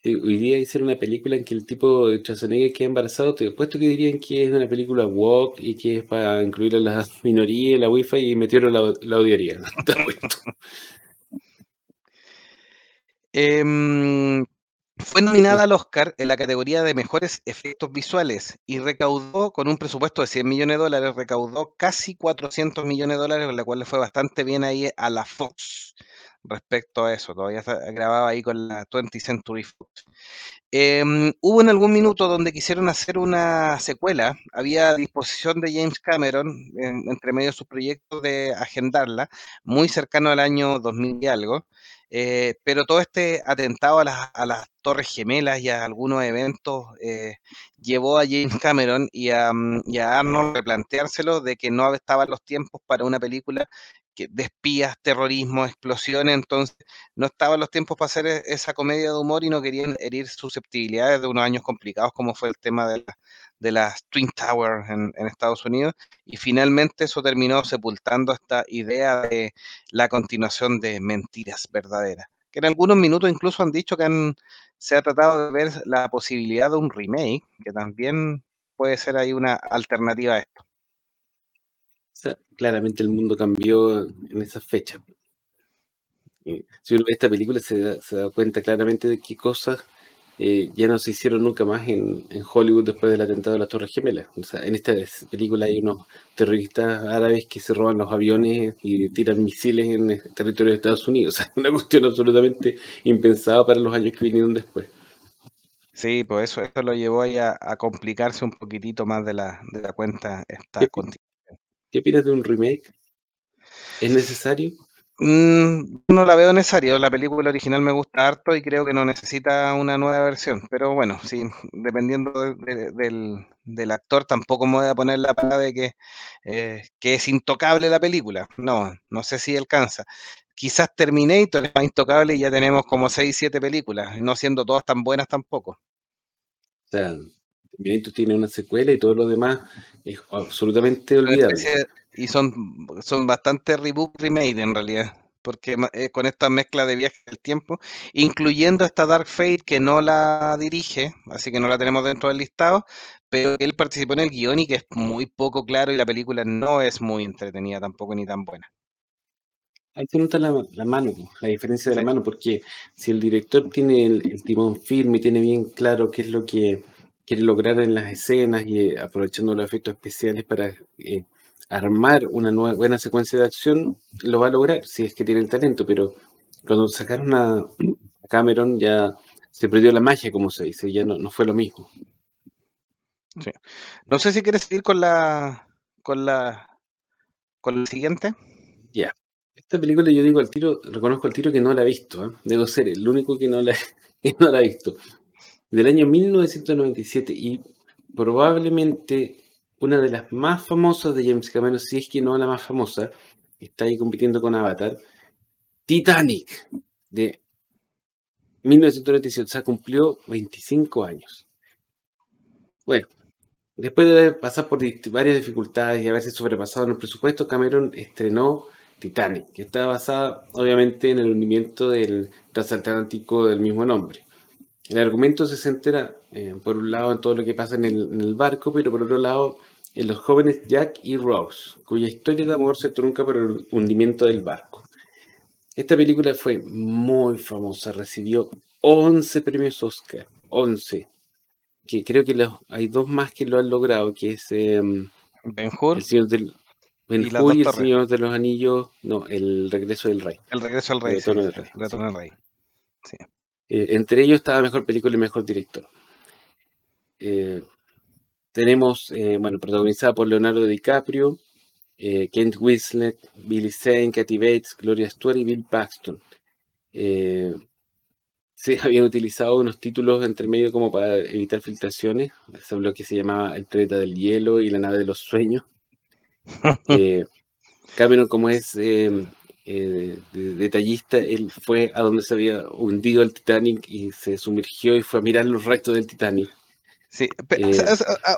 S2: hoy día hicieron una película en que el tipo de Schwarzenegger queda embarazado, te puesto que dirían que es una película walk y que es para incluir a la minoría, la wifi y metieron la, la odiaría.
S1: eh, fue nominada al Oscar en la categoría de mejores efectos visuales y recaudó, con un presupuesto de 100 millones de dólares, recaudó casi 400 millones de dólares, la cual le fue bastante bien ahí a la Fox respecto a eso. Todavía grababa ahí con la 20th Century Fox. Em, hubo en algún minuto donde quisieron hacer una secuela, había disposición de James Cameron, entre medio de sus proyectos, de agendarla, muy cercano al año 2000 y algo, eh, pero todo este atentado a las, a las, Torres Gemelas y a algunos eventos eh, llevó a James Cameron y a, mm, y a Arnold replanteárselo de que no estaban los tiempos para una película que, de espías, terrorismo, explosiones, entonces no estaban los tiempos para hacer e, esa comedia de humor y no querían herir susceptibilidades de unos años complicados como fue el tema de, de las Twin Towers en, en, Estados Unidos y finalmente eso terminó sepultando esta idea de la continuación de mentiras verdaderas, que en algunos minutos incluso han dicho que han, se ha tratado de ver la posibilidad de un remake, que también puede ser ahí una alternativa a esto
S2: claramente el mundo cambió en esa fecha. Si uno ve esta película se da, cuenta claramente de qué cosas eh, ya no se hicieron nunca más en, Hollywood después del atentado de las Torres Gemelas. O sea, en esta película hay unos terroristas árabes que se roban los aviones y tiran misiles en el territorio de Estados Unidos. O sea, una cuestión absolutamente impensada para los años que vinieron después.
S1: Sí, pues eso, eso lo llevó a, a complicarse un poquitito más de la, de la cuenta esta
S2: ¿Qué opinas de un remake? ¿Es necesario?
S1: Mm, no la veo necesario. La película original me gusta harto y creo que no necesita una nueva versión. Pero bueno, sí, dependiendo del, actor, tampoco me voy a poner la palabra de que, eh, que es intocable la película. No, no sé si alcanza. Quizás Terminator es más intocable y ya tenemos como 6, 7 películas, no siendo todas tan buenas tampoco.
S2: O sea, Terminator tiene una secuela y todo lo demás es absolutamente olvidable.
S1: Y son, son bastante reboot remake en realidad, porque eh, con esta mezcla de viajes del tiempo, incluyendo esta Dark Fate que no la dirige, así que no la tenemos dentro del listado, pero él participó en el guion y que es muy poco claro y la película no es muy entretenida tampoco ni tan buena.
S2: Ahí se nota la, mano, la diferencia de la mano, porque si el director tiene el timón firme y tiene bien claro qué es lo que quiere lograr en las escenas y eh, aprovechando los efectos especiales para eh, armar una nueva, buena secuencia de acción, lo va a lograr si es que tiene el talento, pero cuando sacaron a Cameron ya se perdió la magia, como se dice, ya no, no fue lo mismo.
S1: Sí. No sé si quieres seguir con la con la con el siguiente.
S2: Ya. Esta película yo digo al tiro, reconozco al tiro que no la he visto, ¿eh? debo ser el único que no la, que no la he visto del año 1997 y probablemente una de las más famosas de James Cameron, si es que no la más famosa, está ahí compitiendo con Avatar, Titanic, de 1997, o sea, cumplió 25 años. Bueno, después de pasar por varias dificultades y haberse sobrepasado en el presupuesto, Cameron estrenó Titanic, que está basada obviamente en el hundimiento del transatlántico del mismo nombre. El argumento se centra, eh, por un lado, en todo lo que pasa en el, barco, pero por otro lado, en los jóvenes Jack y Rose, cuya historia de amor se trunca por el hundimiento del barco. Esta película fue muy famosa, recibió 11 premios Oscar, 11, que creo que hay dos más que lo han logrado, que es em,
S1: Ben Hur,
S2: el señor del ben y, el Señor de los Anillos, no, el Regreso del Rey.
S1: El Regreso del Rey, sí, del Rey. del Rey.
S2: Sí. Eh, entre ellos estaba Mejor Película y Mejor Director. Eh, tenemos, eh, bueno, protagonizada por Leonardo DiCaprio, Kent Winslet, Billy Zane, Kathy Bates, Gloria Stewart y Bill Paxton. se habían utilizado unos títulos entre medio como para evitar filtraciones. Ese lo que se llamaba El planeta del hielo y La nave de los sueños. Cameron, como es eh, detallista, él fue a donde se había hundido el Titanic y se sumergió y fue a mirar los restos del Titanic.
S1: Sí, eh,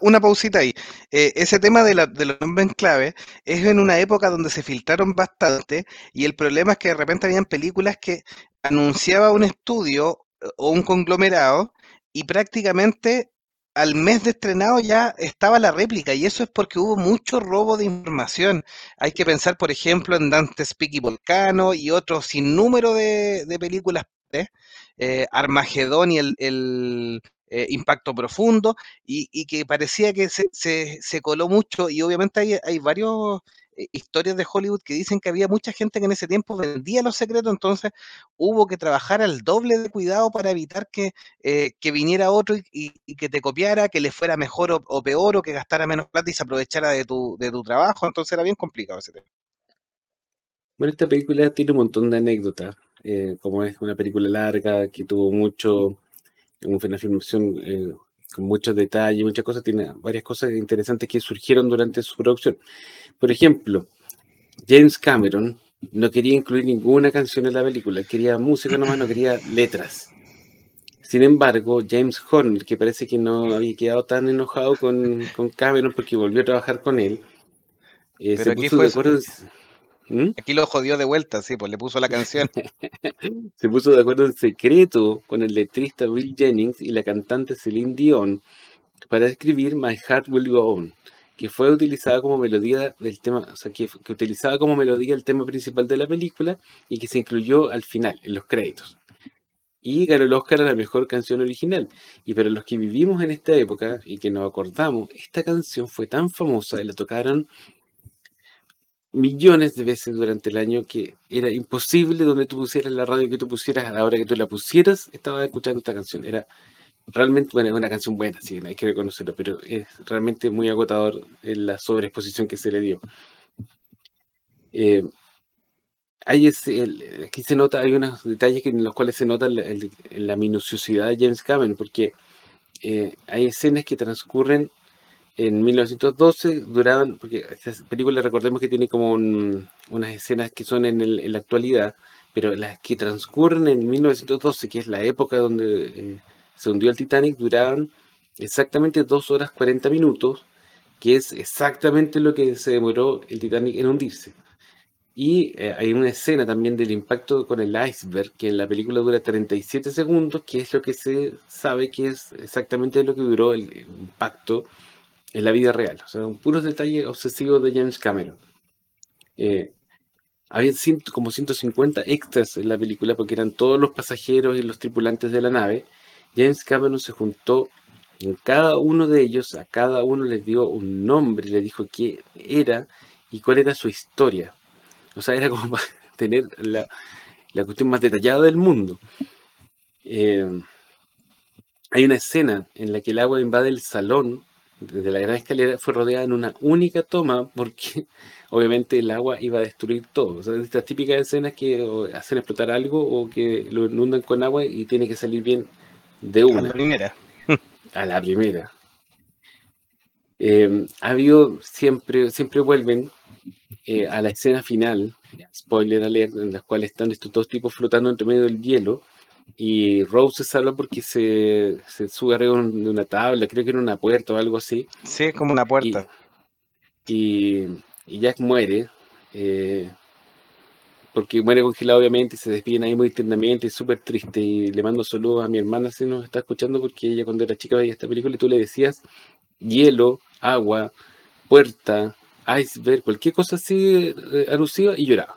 S1: una pausita ahí. Eh, ese tema de, la, de los nombres clave es en una época donde se filtraron bastante y el problema es que de repente habían películas que anunciaba un estudio o un conglomerado y prácticamente al mes de estrenado ya estaba la réplica y eso es porque hubo mucho robo de información. Hay que pensar, por ejemplo, en Dante Speak y Volcano y otros sin número de, películas, ¿eh? eh Armagedón y el, eh, Impacto Profundo, y, que parecía que se, se, coló mucho y obviamente hay varios eh, historias de Hollywood que dicen que había mucha gente que en ese tiempo vendía los secretos, entonces hubo que trabajar al doble de cuidado para evitar que, eh, viniera otro y, que te copiara, que le fuera mejor o, peor, o que gastara menos plata y se aprovechara de tu, de tu trabajo, entonces era bien complicado ese tema.
S2: Bueno, esta película tiene un montón de anécdotas, eh, como es una película larga que tuvo mucho, una filmación con muchos detalles, muchas cosas, tiene varias cosas interesantes que surgieron durante su producción. Por ejemplo, James Cameron no quería incluir ninguna canción en la película, quería música nomás, no quería letras. Sin embargo, James Horner, que parece que no había quedado tan enojado con, Cameron porque volvió a trabajar con él,
S1: eh, se puso de acuerdo. ¿Mm? Aquí lo jodió de vuelta, sí, pues le puso la canción.
S2: se puso de acuerdo en secreto con el letrista Bill Jennings y la cantante Celine Dion para escribir My Heart Will Go On que fue utilizada como melodía del tema, o sea, que, que utilizaba como melodía el tema principal de la película y que se incluyó al final, en los créditos. Y ganó el Oscar a la mejor canción original. Y para los que vivimos en esta época y que nos acordamos, esta canción fue tan famosa y la tocaron millones de veces durante el año que era imposible donde tú pusieras la radio que tú pusieras, a la hora que tú la pusieras, estaba escuchando esta canción. Era realmente, bueno, una canción buena, sí, hay que reconocerlo, pero es realmente muy agotador en la sobreexposición que se le dio. Eh, hay aquí se nota, hay unos detalles en los cuales se nota la, minuciosidad de James Cameron, porque eh, hay escenas que transcurren en 1912, duraban, porque esta película recordemos que tiene como unas escenas que son en, la actualidad, pero las que transcurren en 1912, que es la época donde... Eh, se hundió el Titanic duraban exactamente 2 horas 40 minutos, que es exactamente lo que se demoró el Titanic en hundirse. Y eh, hay una escena también del impacto con el iceberg, que en la película dura 37 segundos, que es lo que se sabe que es exactamente lo que duró el impacto en la vida real. O sea, un puro detalle obsesivo de James Cameron. Eh, había como 150 extras en la película porque eran todos los pasajeros y los tripulantes de la nave James Cameron se juntó en cada uno de ellos, a cada uno les dio un nombre, le dijo qué era y cuál era su historia. O sea, era como tener la, cuestión más detallada del mundo. Eh, hay una escena en la que el agua invade el salón desde la gran escalera, fue rodeada en una única toma porque obviamente el agua iba a destruir todo. O sea, estas típicas escenas que hacen explotar algo o que lo inundan con agua y tiene que salir bien de una.
S1: A la primera.
S2: a la primera. Eh, ha habido siempre, siempre vuelven eh, a la escena final, spoiler alert, en la cual están estos dos tipos flotando entre medio del hielo. Y Rose se salva porque se, se sube arriba de una tabla, creo que era una puerta o algo así.
S1: Sí, como una puerta.
S2: Y, y, Jack muere. Eh, porque muere congelado obviamente y se despiden ahí muy tiernamente, es súper triste y le mando saludos a mi hermana si nos está escuchando porque ella cuando era chica veía esta película y tú le decías hielo, agua, puerta, iceberg, cualquier cosa así eh, alusiva y lloraba.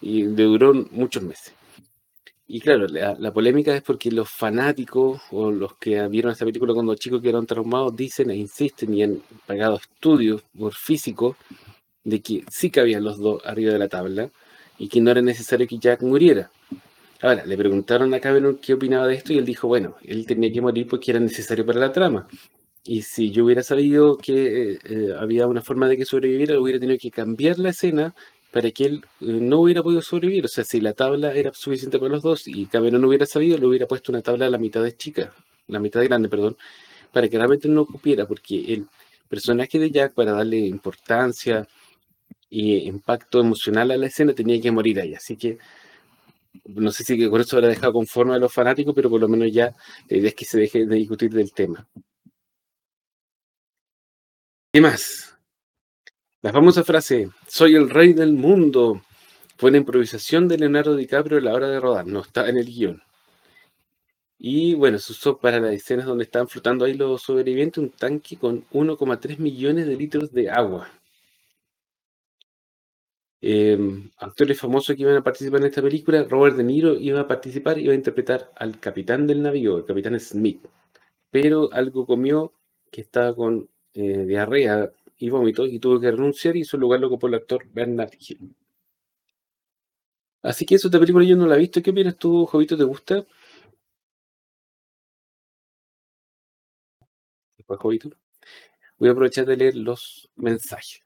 S2: Y le duró muchos meses. Y claro, la, polémica es porque los fanáticos o los que vieron esta película cuando chicos quedaron traumados dicen e insisten y han pagado estudios por físico de que sí cabían los dos arriba de la tabla y que no era necesario que Jack muriera. Ahora, le preguntaron a Cameron qué opinaba de esto y él dijo, bueno, él tenía que morir porque era necesario para la trama. Y si yo hubiera sabido que eh, eh, había una forma de que sobreviviera, hubiera tenido que cambiar la escena para que él eh, no hubiera podido sobrevivir. O sea, si la tabla era suficiente para los dos y Cameron no hubiera sabido, le hubiera puesto una tabla a la mitad de chica, la mitad de grande, perdón, para que realmente no ocupiera, porque el personaje de Jack, para darle importancia, y impacto emocional a la escena, tenía que morir ahí. Así que no sé si con eso habrá dejado conforme a los fanáticos, pero por lo menos ya la idea es que se deje de discutir del tema. ¿Qué más? La famosa frase, soy el rey del mundo, fue una improvisación de Leonardo DiCaprio a la hora de rodar, no está en el guion. Y bueno, se usó para las escenas donde estaban flotando ahí los sobrevivientes un tanque con 1,3 millones de litros de agua. Em, actores famosos que iban a participar en esta película, Robert De Niro iba a participar, iba a interpretar al capitán del navío, el capitán Smith, pero algo comió que estaba con eh, diarrea y vómitos y tuvo que renunciar y su lugar lo ocupó el actor Bernard Hill. Así que eso, esta película yo no la he visto. ¿Qué opinas tú, Jovito? ¿Te gusta? Después, Jovito. Voy a aprovechar de leer los mensajes.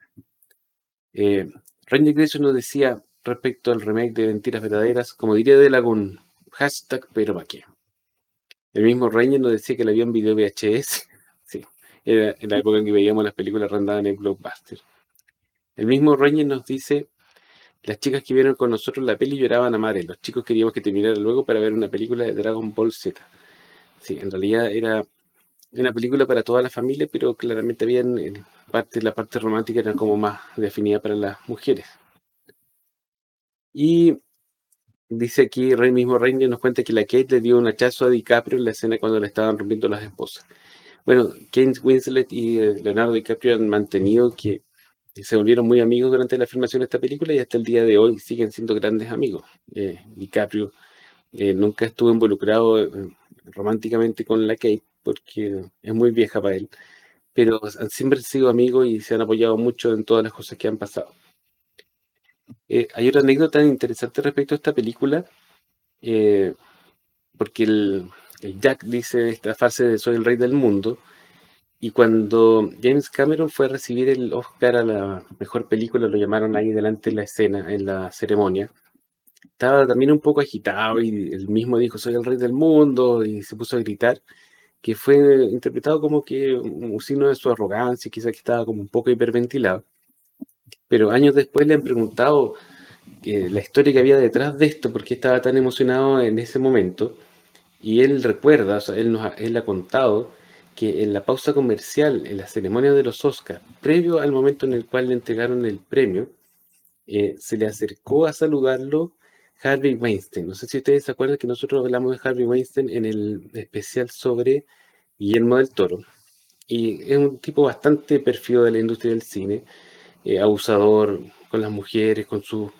S2: Eh, Randy nos decía respecto al remake de Mentiras Verdaderas, como diría de Lagún, hashtag pero pa'. El mismo Ranger nos decía que la vio en video VHS. Era en la época en que veíamos las películas rendadas en el Blockbuster. El mismo Ranger nos dice, las chicas que vieron con nosotros la peli lloraban a madre. Los chicos queríamos que terminara luego para ver una película de Dragon Ball Z. Sí, en realidad era una película para toda la familia, pero claramente había la parte romántica era como más definida para las mujeres. Y dice aquí, Rey mismo Ranger nos cuenta que la Kate le dio un hachazo a DiCaprio en la escena cuando le estaban rompiendo las esposas. Bueno, Kate Winslet y eh, Leonardo DiCaprio han mantenido que se volvieron muy amigos durante la filmación de esta película y hasta el día de hoy siguen siendo grandes amigos. Eh, DiCaprio eh, nunca estuvo involucrado románticamente con la Kate porque es muy vieja para él, pero han siempre sido amigos y se han apoyado mucho en todas las cosas que han pasado. Eh, hay otra anécdota interesante respecto a esta película, eh, porque el, Jack dice esta frase de soy el rey del mundo, y cuando James Cameron fue a recibir el Oscar a la mejor película, lo llamaron ahí delante de la escena, en la ceremonia, estaba también un poco agitado y él mismo dijo soy el rey del mundo y se puso a gritar que fue interpretado como que un signo de su arrogancia, quizás que estaba como un poco hiperventilado. Pero años después le han preguntado eh, la historia que había detrás de esto, por qué estaba tan emocionado en ese momento. Y él recuerda, o sea, él, nos él ha contado que en la pausa comercial, en la ceremonia de los Oscars, previo al momento en el cual le entregaron el premio, eh, se le acercó a saludarlo Harvey Weinstein. No sé si ustedes se acuerdan que nosotros hablamos de Harvey Weinstein en el especial sobre Guillermo del Toro. Y es un tipo bastante perfil de la industria del cine, eh, abusador con las mujeres, con sus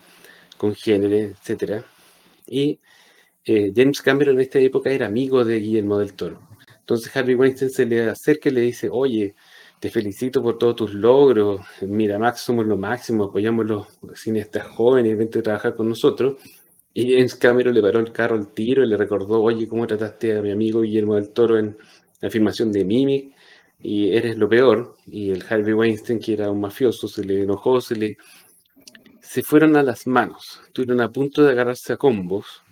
S2: congéneres, etc. Y eh, James Cameron en esta época era amigo de Guillermo del Toro. Entonces Harvey Weinstein se le acerca y le dice, oye, te felicito por todos tus logros, mira, Max, somos lo máximo, apoyamos los cineastas jóvenes, vente a trabajar con nosotros. Y James Cameron le paró el carro al tiro y le recordó, oye, ¿cómo trataste a mi amigo Guillermo del Toro en la filmación de Mimic? Y eres lo peor. Y el Harvey Weinstein, que era un mafioso, se le enojó, se le... Se fueron a las manos, estuvieron a punto de agarrarse a combos.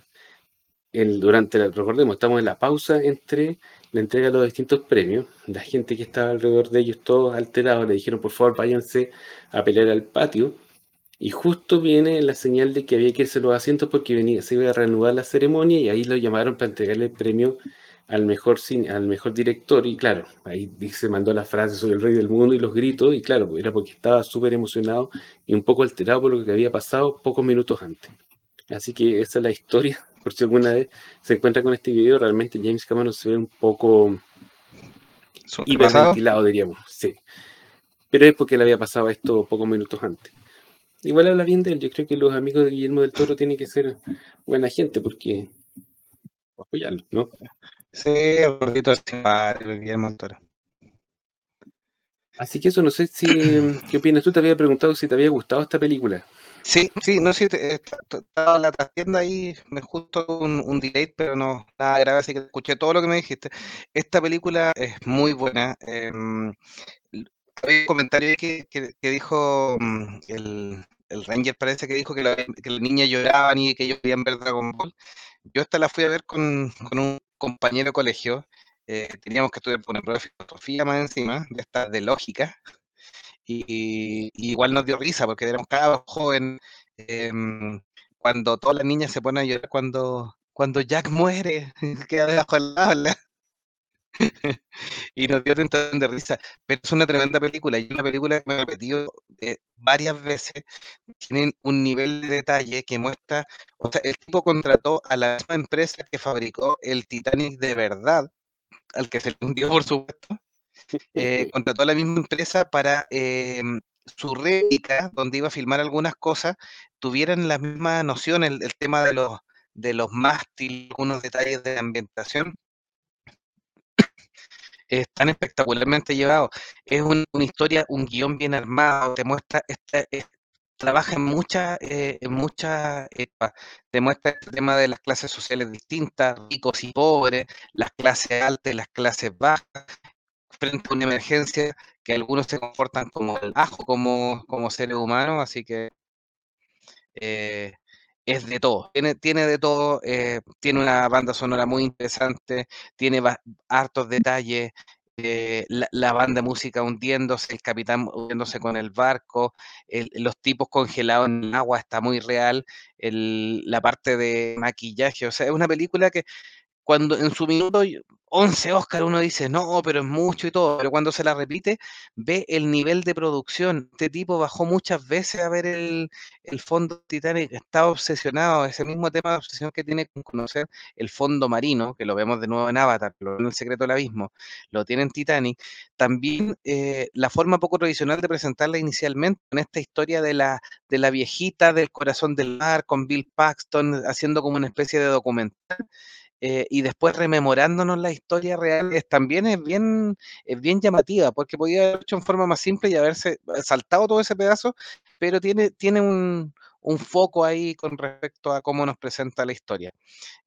S2: El, durante la, recordemos, estamos en la pausa entre la entrega de los distintos premios. La gente que estaba alrededor de ellos, todos alterados, le dijeron, por favor, váyanse a pelear al patio y justo viene la señal de que había que irse los asientos porque venía, se iba a reanudar la ceremonia y ahí lo llamaron para entregarle el premio al mejor, al mejor director. Y claro, ahí se mandó la frase sobre el rey del mundo y los gritos. Y claro, era porque estaba súper emocionado y un poco alterado por lo que había pasado pocos minutos antes. Así que esa es la historia. Por si alguna vez se encuentra con este video, realmente James Cameron se ve un poco hiperventilado, diríamos. Sí. Pero es porque le había pasado esto pocos minutos antes. Igual habla bien de él. Yo creo que los amigos de Guillermo del Toro tienen que ser buena gente porque apoyarlo, ¿no?
S1: Sí, el gordito es Guillermo del Toro.
S2: Así que eso, no sé si. ¿Qué opinas tú? Te había preguntado si te había gustado esta película.
S1: Sí, sí, no sé, estaba en la tienda ahí, me justo un, un, delay, pero no, nada grave, así que escuché todo lo que me dijiste. Esta película es muy buena. Eh, hay un comentario que, que, dijo mm, el, el, Ranger, parece que dijo que, la, que las niñas lloraban y que ellos querían ver Dragon Ball. Yo esta la fui a ver con, con un compañero de colegio. Eh, teníamos que estudiar por una prueba de filosofía más encima, ya está de lógica. Y, igual nos dio risa porque éramos cada joven. Em, cuando todas las niñas se ponen a llorar cuando, cuando Jack muere, queda debajo del tabla. y nos dio tentación de risa. Pero es una tremenda película y una película que me he repetido eh, varias veces. Tienen un nivel de detalle que muestra, o sea, el tipo contrató a la misma empresa que fabricó el Titanic de verdad, al que se le hundió, por supuesto. Eh, contrató a la misma empresa para eh, su réplica, donde iba a filmar algunas cosas, tuvieran la misma noción, el, el tema de los, de los mástiles, algunos detalles de ambientación, están espectacularmente llevados. Es una historia, un guion bien armado, te muestra, esta, trabaja en muchas, eh, en muchas te muestra el tema de las clases sociales distintas, ricos y pobres, las clases altas y las clases bajas, frente a una emergencia que algunos se comportan como el ajo, como, como seres humanos, así que eh, es de todo, tiene, tiene de todo, eh, tiene una banda sonora muy interesante, tiene hartos detalles, eh, la, banda música hundiéndose, el capitán hundiéndose con el barco, los tipos congelados en el agua está muy real, la parte de maquillaje, o sea, es una película que cuando en su minuto 11 Oscar uno dice, no, pero es mucho y todo, pero cuando se la repite, ve el nivel de producción. Este tipo bajó muchas veces a ver el, fondo Titanic, está obsesionado, ese mismo tema de obsesión que tiene con conocer el fondo marino, que lo vemos de nuevo en Avatar, lo en El secreto del abismo, lo tiene en Titanic. También eh, la forma poco tradicional de presentarla inicialmente, en esta historia de la, de la viejita del corazón del mar, con Bill Paxton, haciendo como una especie de documental eh, y después rememorándonos la historia real, es, también es bien, es bien llamativa, porque podía haber hecho en forma más simple y haberse saltado todo ese pedazo, pero tiene, tiene un, un foco ahí con respecto a cómo nos presenta la historia.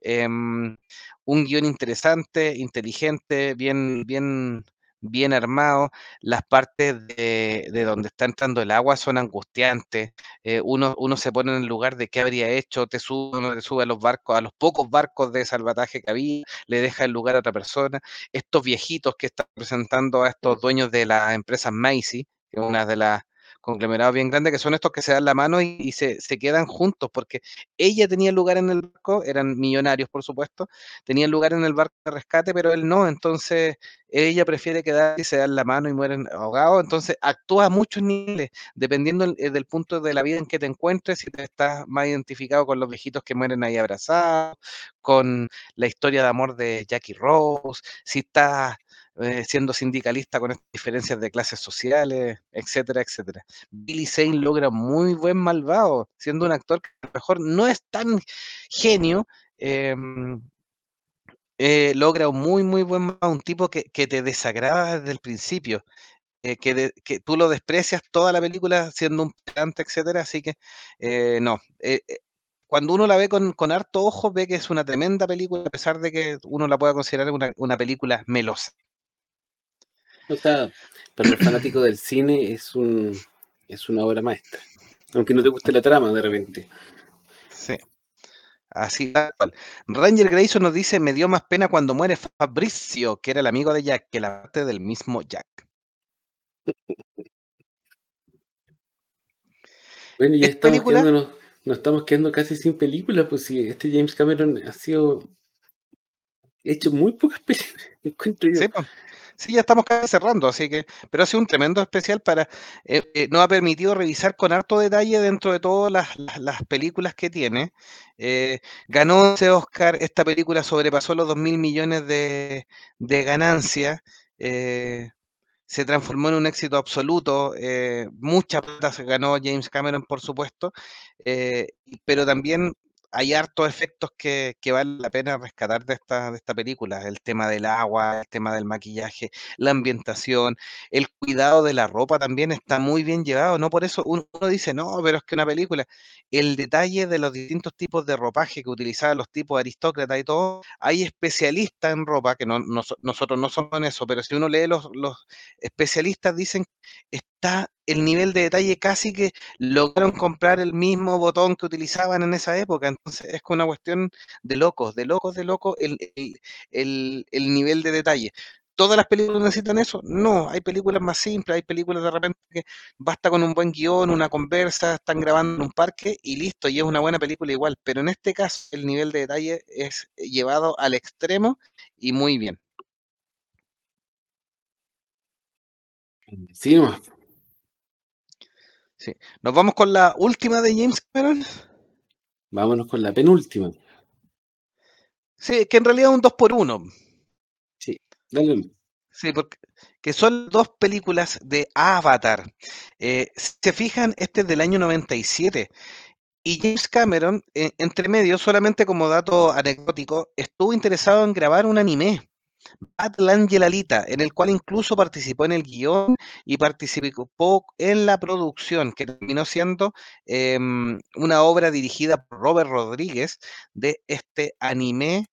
S1: Em, un guion interesante, inteligente, bien, bien, bien armado, las partes de, donde está entrando el agua son angustiantes, eh, uno, uno se pone en el lugar de qué habría hecho, te sube, te sube a los barcos, a los pocos barcos de salvataje que había, le deja el lugar a otra persona, estos viejitos que están presentando a estos dueños de la empresa Macy, que es una de las conglomerados bien grandes, que son estos que se dan la mano y, se, se, quedan juntos, porque ella tenía lugar en el barco, eran millonarios por supuesto, tenían lugar en el barco de rescate, pero él no, entonces ella prefiere quedar y se dan la mano y mueren ahogados, entonces actúa a muchos niveles, dependiendo eh, del punto de la vida en que te encuentres, si te estás más identificado con los viejitos que mueren ahí abrazados, con la historia de amor de Jackie Rose, si estás eh, siendo sindicalista con estas diferencias de clases sociales, etcétera, etcétera. Billy Zane logra muy buen malvado, siendo un actor que a lo mejor no es tan genio, em, eh, logra un muy, muy buen malvado, un tipo que, te desagrada desde el principio. Eh, que, que, tú lo desprecias toda la película siendo un pedante, etcétera, así que no, cuando uno la ve con, con, harto ojo, ve que es una tremenda película, a pesar de que uno la pueda considerar una, una película melosa.
S2: O sea, para el fanático del cine es un es una obra maestra. Aunque no te guste la trama de repente.
S1: Sí. Así tal cual. Ranger Grayson nos dice, me dio más pena cuando muere Fabricio, que era el amigo de Jack, que la parte del mismo Jack.
S2: Bueno, ya estamos quedándonos, nos estamos quedando casi sin películas, pues si este James Cameron ha sido hecho muy pocas películas, encuentro yo. Sí, pues.
S1: Sí, ya estamos casi cerrando, así que, pero ha sido un tremendo especial para, eh, eh, nos ha permitido revisar con harto detalle dentro de todas las, películas que tiene. Eh, ganó ese Oscar, esta película sobrepasó los 2 mil millones de, de ganancias, se transformó en un éxito absoluto, mucha plata ganó James Cameron, por supuesto, pero también hay hartos efectos que, que vale la pena rescatar de esta, de esta película. El tema del agua, el tema del maquillaje, la ambientación, el cuidado de la ropa también está muy bien llevado. No por eso uno, dice, no, pero es que una película, el detalle de los distintos tipos de ropaje que utilizaban los tipos aristócratas y todo, hay especialistas en ropa, que no, nosotros no somos en eso, pero si uno lee los, los especialistas dicen, está el nivel de detalle casi que lograron comprar el mismo botón que utilizaban en esa época. Entonces es una cuestión de locos, de locos, de locos el, el, nivel de detalle. ¿Todas las películas necesitan eso? No, hay películas más simples, hay películas de repente que basta con un buen guion, una conversa, están grabando en un parque y listo, y es una buena película igual. Pero en este caso el nivel de detalle es llevado al extremo y muy bien.
S2: Sí.
S1: Sí. ¿Nos vamos con la última de James Cameron?
S2: Vámonos con la penúltima.
S1: Sí, que en realidad es un 2 por 1
S2: Sí, dale.
S1: Sí, porque que son dos películas de Avatar. Eh, si se fijan, este es del año 97. Y James Cameron, eh, entre medio, solamente como dato anecdótico, estuvo interesado en grabar un anime. Battle Alita, en el cual incluso participó en el guion y participó en la producción, que terminó siendo em, una obra dirigida por Robert Rodríguez de este anime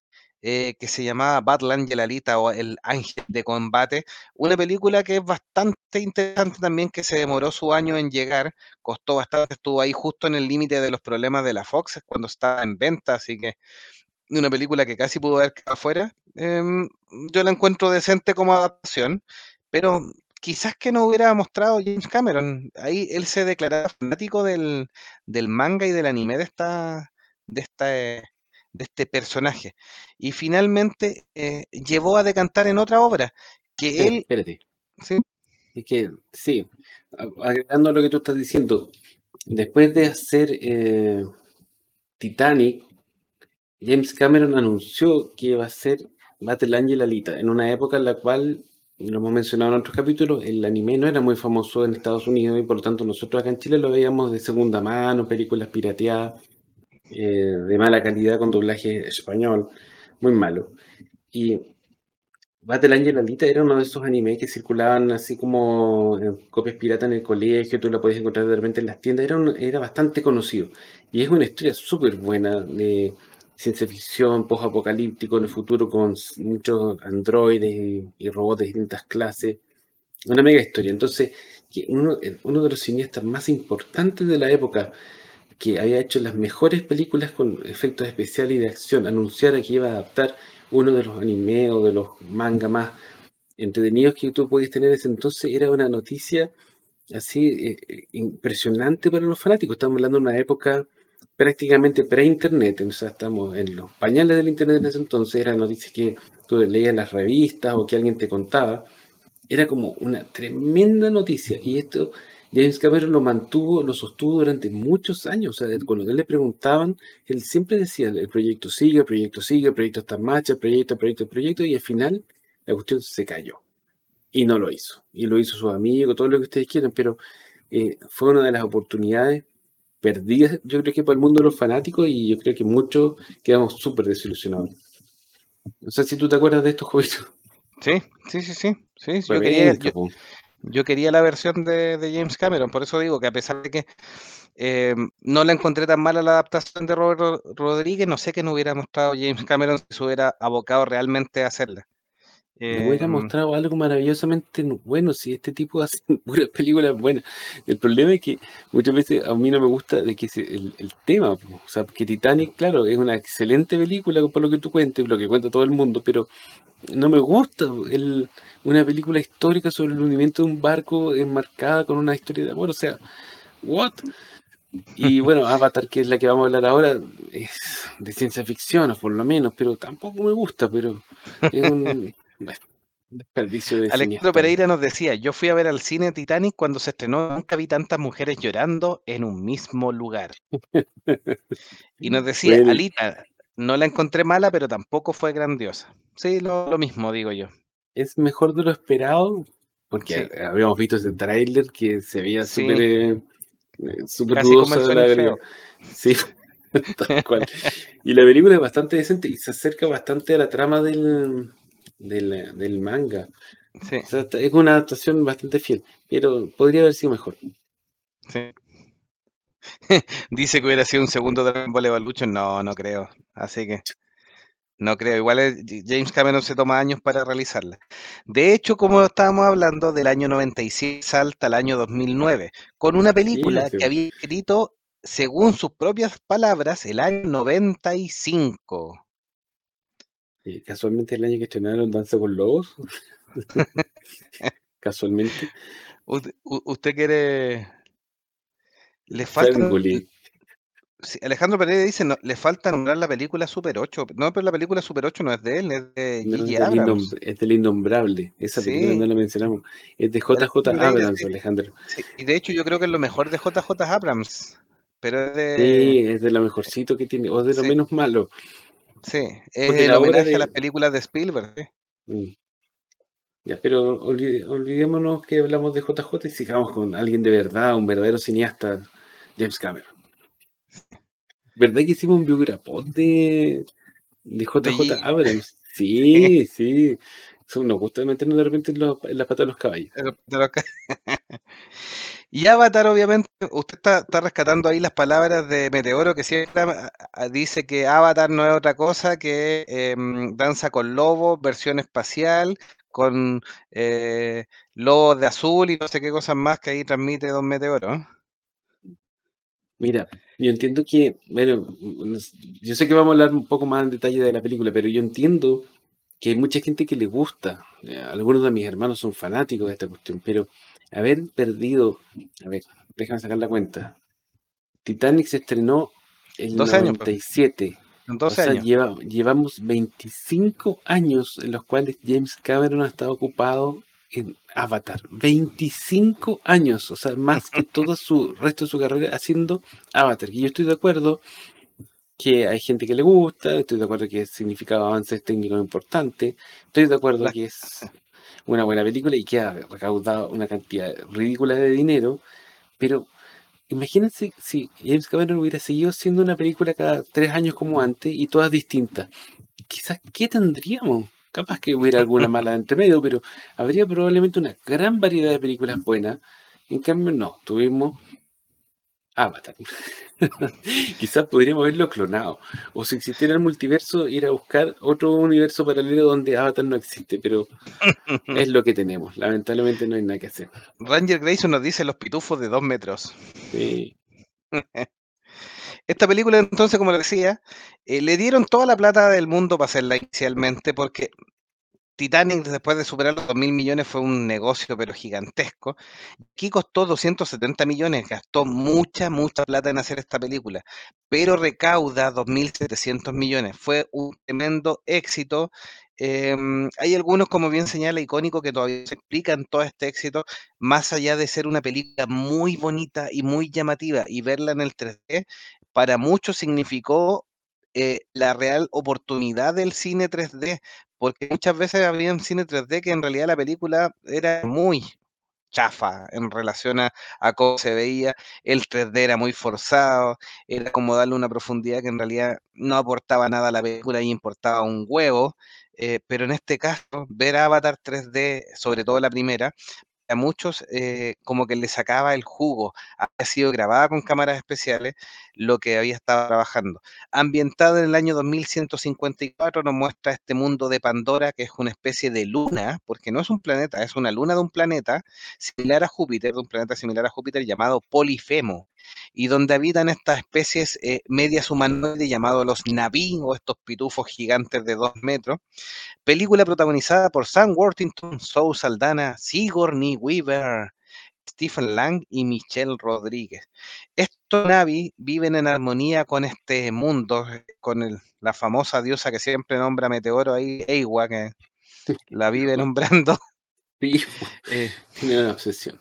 S1: eh, que se llamaba Battle Angel Alita o El Ángel de Combate, una película que es bastante interesante también, que se demoró su año en llegar, costó bastante, estuvo ahí justo en el límite de los problemas de la Fox cuando estaba en venta, así que una película que casi pudo quedado afuera. Em, yo la encuentro decente como adaptación, pero quizás que no hubiera mostrado James Cameron. Ahí él se declaraba fanático del, manga y del anime de esta, de esta, de este personaje. Y finalmente eh, llevó a decantar en otra obra que él.
S2: Espérate. Sí. Es que, sí, agregando lo que tú estás diciendo, después de hacer eh, Titanic, James Cameron anunció que iba a ser Battle Angel Alita, en una época en la cual, lo hemos mencionado en otros capítulos, el anime no era muy famoso en Estados Unidos y por lo tanto nosotros acá en Chile lo veíamos de segunda mano, películas pirateadas, eh, de mala calidad con doblaje español, muy malo. Y Battle Angel Alita era uno de esos animes que circulaban así como en copias piratas en el colegio, tú la podías encontrar de repente en las tiendas, era, era bastante conocido. Y es una historia súper buena de ciencia ficción, post-apocalíptico en el futuro con muchos androides y, robots de distintas clases. Una mega historia. Entonces, uno, uno de los cineastas más importantes de la época, que había hecho las mejores películas con efectos especiales y de acción, anunciara que iba a adaptar uno de los animes o de los manga más entretenidos que tú podías tener en ese entonces, era una noticia así eh, eh, impresionante para los fanáticos. Estamos hablando de una época prácticamente pre-internet, o sea, estamos en los pañales del internet en ese entonces, eran noticias que tú leías en las revistas o que alguien te contaba, era como una tremenda noticia y esto James Cameron lo mantuvo, lo sostuvo durante muchos años, o sea, cuando él le preguntaban, él siempre decía, el proyecto sigue, el proyecto sigue, el proyecto está en marcha, el proyecto, el proyecto, el proyecto, y al final la cuestión se cayó y no lo hizo, y lo hizo su amigo, todo lo que ustedes quieran, pero eh, fue una de las oportunidades perdidas, yo creo que para el mundo de los fanáticos y yo creo que muchos quedamos súper desilusionados. No sé si tú te acuerdas de estos juegos.
S1: Sí, sí, sí, sí. sí yo, quería, yo, quería, la versión de, James Cameron, por eso digo que a pesar de que eh, no la encontré tan mala la adaptación de Robert Rodríguez, no sé que no hubiera mostrado James Cameron si se hubiera abocado realmente a hacerla.
S2: Me hubiera em, mostrado algo maravillosamente bueno si este tipo hace puras películas buenas. El problema es que muchas veces a mí no me gusta de que el, el, tema, o sea, que Titanic, claro, es una excelente película por lo que tú cuentes, lo que cuenta todo el mundo, pero no me gusta el, una película histórica sobre el hundimiento de un barco enmarcada con una historia de amor, o sea, what? Y bueno, Avatar, que es la que vamos a hablar ahora, es de ciencia ficción, por lo menos, pero tampoco me gusta, pero es un,
S1: Desperdicio de Alejandro Pereira nos decía, yo fui a ver al cine Titanic cuando se estrenó, nunca vi tantas mujeres llorando en un mismo lugar. y nos decía, Alita, no la encontré mala, pero tampoco fue grandiosa. Sí, lo, mismo digo yo.
S2: Es mejor de lo esperado, porque habíamos visto ese tráiler que se veía súper eh, super dudoso de la Sí, tal cual. y la película es bastante decente y se acerca bastante a la trama del, del, manga. es una adaptación bastante fiel, pero podría haber sido mejor.
S1: Dice que hubiera sido un segundo Dragon Ball Evolution. No, no creo. Así que no creo. Igual James Cameron se toma años para realizarla. De hecho, como estábamos hablando, del año 96 salta al año 2009, con una película que había escrito, según sus propias palabras, el año 95
S2: casualmente el año que estrenaron Danza con Lobos. Casualmente.
S1: Usted, usted quiere. Le falta. Sí, Alejandro Pereira dice, no, le falta nombrar la película Super 8. No, pero la película Super 8 no es de él, es de
S2: No,
S1: Gigi
S2: es,
S1: Abrams.
S2: es del innombrable. Esa película
S1: Sí.
S2: no la mencionamos. Es de JJ Abrams. Alejandro.
S1: Sí, Y de hecho yo creo que es lo mejor de JJ Abrams. Pero es de...
S2: Sí, es de lo mejorcito que tiene, o de lo menos malo.
S1: Sí, es
S2: Porque
S1: el
S2: la
S1: homenaje a
S2: de-
S1: las películas de Spielberg.
S2: Mm. Ya, pero olvide- olvidémonos que hablamos de JJ y sigamos con alguien de verdad, un verdadero cineasta, James Cameron. ¿Verdad que hicimos un biograpod de, de JJ Abrams? Sí, sí. Eso nos gusta meternos de repente en, los- en las patas de los caballos.
S1: de lo- de lo que- Y Avatar, obviamente, usted está, rescatando ahí las palabras de Meteoro, que siempre ah, ah, dice que Avatar no es otra cosa que em, danza con lobos, versión espacial, con eh, de azul y no sé qué cosas más que ahí transmite Don Meteoro.
S2: Mira, yo entiendo que, bueno, yo sé que vamos a hablar un poco más en detalle de la película, pero yo entiendo que hay mucha gente que le gusta. Eh, Algunos de mis hermanos son fanáticos de esta cuestión, pero haber perdido, a ver, déjame sacar la cuenta. Titanic se estrenó en
S1: 12 años, pues.
S2: 97. O
S1: 12
S2: sea,
S1: años.
S2: lleva- llevamos 25 años en los cuales James Cameron ha estado ocupado en Avatar. 25 años, o sea, más que todo su resto de su carrera haciendo Avatar. Y yo estoy de acuerdo que hay gente que le gusta, estoy de acuerdo que significaba avances técnicos importantes, estoy de acuerdo
S1: La-
S2: que es una buena película y que ha recaudado una cantidad ridícula de dinero, pero imagínense si James Cameron hubiera seguido siendo una película cada tres años como antes y todas distintas. Quizás, ¿qué tendríamos? Capaz que hubiera alguna mala entre medio, pero habría probablemente una gran variedad de películas buenas. En cambio, no, tuvimos Avatar. Quizás podríamos haberlo clonado. O si existiera el multiverso, ir a buscar otro universo paralelo donde Avatar no existe, pero es lo que tenemos. Lamentablemente no hay nada que hacer.
S1: Ranger Grayson nos dice los pitufos de dos metros.
S2: Sí.
S1: Esta película, entonces, como le decía, eh, le dieron toda la plata del mundo para hacerla inicialmente, porque Titanic, después de superar los 2 mil millones, fue un negocio, pero gigantesco. Aquí costó 270 millones, gastó mucha, mucha plata en hacer esta película, pero recauda 2.700 millones. Fue un tremendo éxito. Em, hay algunos, como bien señala, icónicos que todavía se explican todo este éxito, más allá de ser una película muy bonita y muy llamativa y verla en el 3D, para muchos significó eh, la real oportunidad del cine 3D, porque muchas veces había un cine 3D que en realidad la película era muy chafa en relación a, cómo se veía, el 3D era muy forzado, era como darle una profundidad que en realidad no aportaba nada a la película y importaba un huevo, eh, pero en este caso, ver Avatar 3D, sobre todo la primera, a muchos eh, como que le sacaba el jugo. Había sido grabada con cámaras especiales lo que había estado trabajando. Ambientado en el año 2154 nos muestra este mundo de Pandora, que es una especie de luna, porque no es un planeta, es una luna de un planeta similar a Júpiter, de un planeta similar a Júpiter llamado Polifemo, y donde habitan estas especies eh, medias humanoides llamados los Naví, o estos pitufos gigantes de dos metros, Película protagonizada por Sam Worthington, Zoe Saldana, Sigourney Weaver, Stephen Lang y Michelle Rodríguez. Estos Navi viven en armonía con este mundo, con el- la famosa diosa que siempre nombra Meteoro ahí, Eiwa, que la vive nombrando.
S2: Sí,
S1: Eh,
S2: tiene una obsesión.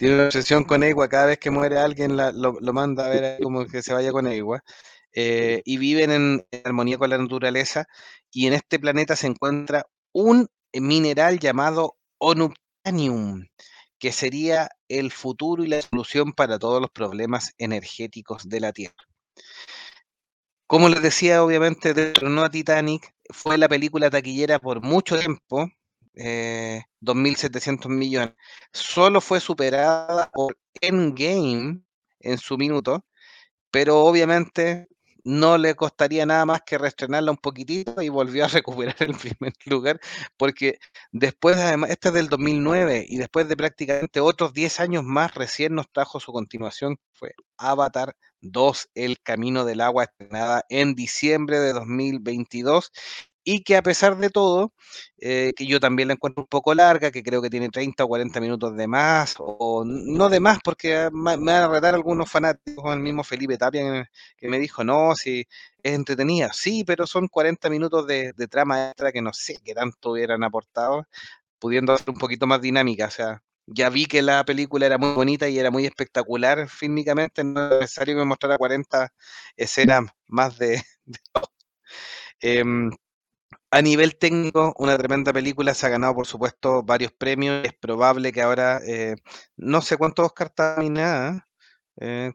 S1: Tiene una obsesión con Eiwa, cada vez que muere alguien lo, manda a ver como que se vaya con Eiwa. Eh, y viven en, armonía con la naturaleza. Y en este planeta se encuentra un mineral llamado Onubtanium, que sería el futuro y la solución para todos los problemas energéticos de la Tierra. Como les decía, obviamente, dentro a Titanic, fue la película taquillera por mucho tiempo, eh, 2.700 millones. Solo fue superada por Endgame en su minuto, pero obviamente no le costaría nada más que reestrenarla un poquitito y volvió a recuperar el primer lugar, porque después, además, este es del 2009 y después de prácticamente otros 10 años más, recién nos trajo su continuación, fue Avatar 2, El Camino del Agua, estrenada en diciembre de 2022 y que a pesar de todo, eh, que yo también la encuentro un poco larga, que creo que tiene 30 o 40 minutos de más, o no de más, porque me van a retar algunos fanáticos, el mismo Felipe Tapia, que me dijo, no, si es entretenida, sí, pero son 40 minutos de, trama extra que no sé qué tanto hubieran aportado, pudiendo ser un poquito más dinámica, o sea, ya vi que la película era muy bonita y era muy espectacular fílmicamente, no es necesario que me mostrara 40 escenas más de... Em, a nivel técnico, una tremenda película, se ha ganado por supuesto varios premios, es probable que ahora, eh, no sé cuántos Oscar ni nada, eh,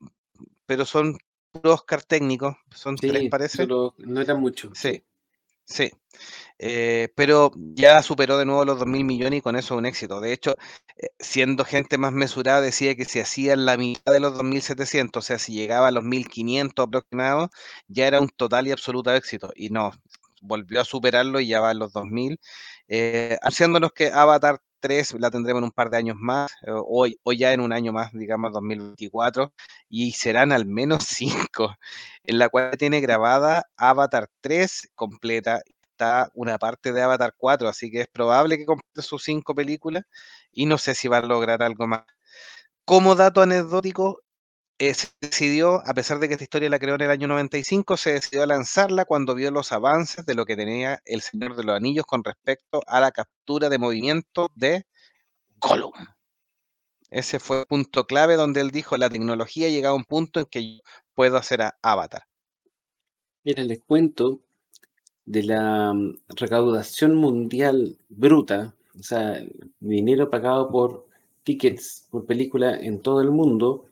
S1: pero son puros Oscar técnicos, son tres parece.
S2: no eran muchos.
S1: Sí, sí. Eh, pero ya superó de nuevo los 2.000 millones y con eso un éxito. De hecho, siendo gente más mesurada, decía que si hacía la mitad de los 2.700, o sea, si llegaba a los 1.500 aproximados, ya era un total y absoluto éxito. Y no, volvió a superarlo y ya va en los 2000, eh, haciéndonos que Avatar 3 la tendremos en un par de años más, eh, hoy o, ya en un año más, digamos 2024, y serán al menos 5, en la cual tiene grabada Avatar 3 completa, está una parte de Avatar 4, así que es probable que complete sus 5 películas y no sé si va a lograr algo más. Como dato anecdótico, eh, se decidió, a pesar de que esta historia la creó en el año 95, se decidió a lanzarla cuando vio los avances de lo que tenía el Señor de los Anillos con respecto a la captura de movimiento de Gollum. Ese fue el punto clave donde él dijo, la tecnología ha llegado a un punto en que yo puedo hacer a Avatar.
S2: Mira, les cuento de la mm, recaudación mundial bruta, o sea, dinero pagado por tickets, por película en todo el mundo,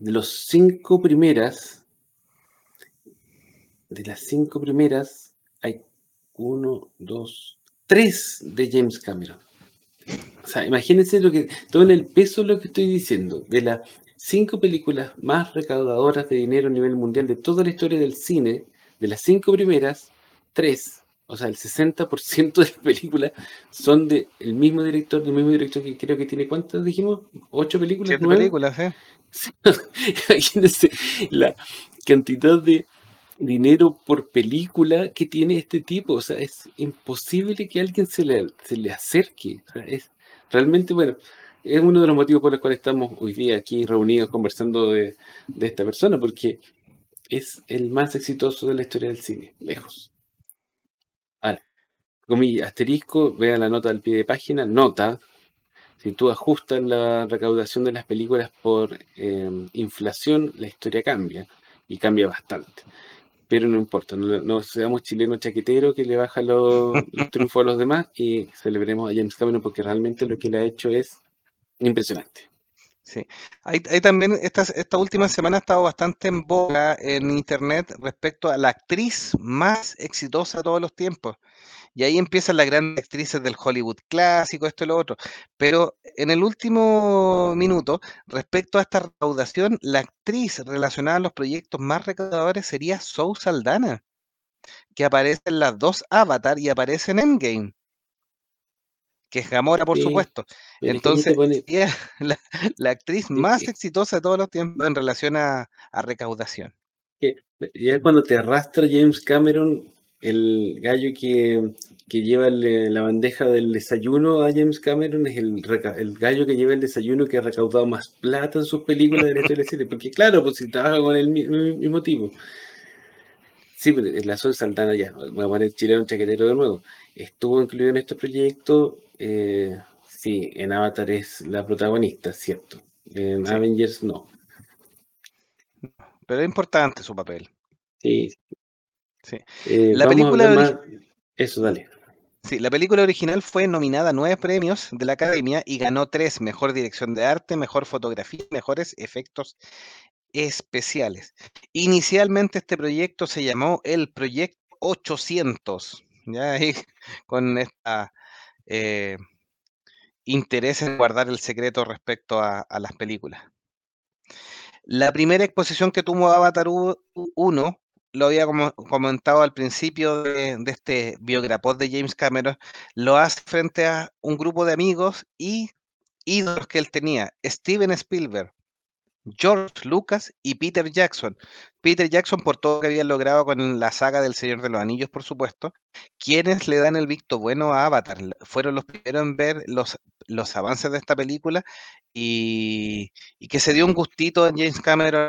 S2: de los cinco primeras, de las cinco primeras, hay uno, dos, tres de James Cameron. O sea, imagínense lo que, todo el peso de lo que estoy diciendo, de las cinco películas más recaudadoras de dinero a nivel mundial de toda la historia del cine, de las cinco primeras, tres, o sea, el 60% de las películas son del mismo director, del mismo director que creo que tiene, ¿cuántas dijimos? ¿Ocho películas?
S1: Siete películas, ¿eh?
S2: Imagínense la cantidad de dinero por película que tiene este tipo. O sea, es imposible que alguien se le, se le acerque. es realmente, bueno, es uno de los motivos por los cuales estamos hoy día aquí reunidos conversando de, esta persona, porque es el más exitoso de la historia del cine, lejos. Ahora, comillas, asterisco, vea la nota al pie de página, nota, si tú ajustas la recaudación de las películas por em, inflación, la historia cambia y cambia bastante. Pero no importa, no, seamos chilenos chaqueteros que le baja los, triunfos a los demás y celebremos a James Cameron porque realmente lo que le ha hecho es impresionante.
S1: Sí, hay, también, esta, esta última semana ha estado bastante en boga en internet respecto a la actriz más exitosa de todos los tiempos. Y ahí empiezan las grandes actrices del Hollywood clásico, esto y lo otro. Pero en el último minuto, respecto a esta recaudación, la actriz relacionada a los proyectos más recaudadores sería Zoe Saldana, que aparece en las dos Avatar y aparece en Endgame. Que es Gamora, por supuesto. Entonces, es la, actriz más exitosa de todos los tiempos en relación a, a recaudación.
S2: Ya cuando te arrastra James Cameron el gallo que, lleva la bandeja del desayuno a James Cameron es el, el, gallo que lleva el desayuno que ha recaudado más plata en sus películas de la historia Porque claro, pues si trabaja con el mismo tipo. Sí, pero pues, la Sol Santana ya, voy a poner chileno chaquetero de nuevo. Estuvo incluido en este proyecto. Eh, sí, en Avatar es la protagonista, cierto. En Avengers no.
S1: Pero es importante su papel.
S2: Sí,
S1: Sí. Eh, la película
S2: Eso, dale.
S1: Sí, la película original fue nominada a nueve premios de la Academia y ganó tres: mejor dirección de arte, mejor fotografía, mejores efectos especiales. Inicialmente este proyecto se llamó el Proyecto 800, ya con esta eh, interés en guardar el secreto respecto a, las películas. La primera exposición que tuvo Avatar 1 lo había comentado al principio de, este biograpod de James Cameron, lo hace frente a un grupo de amigos y ídolos que él tenía, Steven Spielberg, George Lucas y Peter Jackson. Peter Jackson por todo lo que había logrado con la saga del Señor de los Anillos, por supuesto, quienes le dan el visto bueno a Avatar. Fueron los primeros en ver los, los avances de esta película y, que se dio un gustito en James Cameron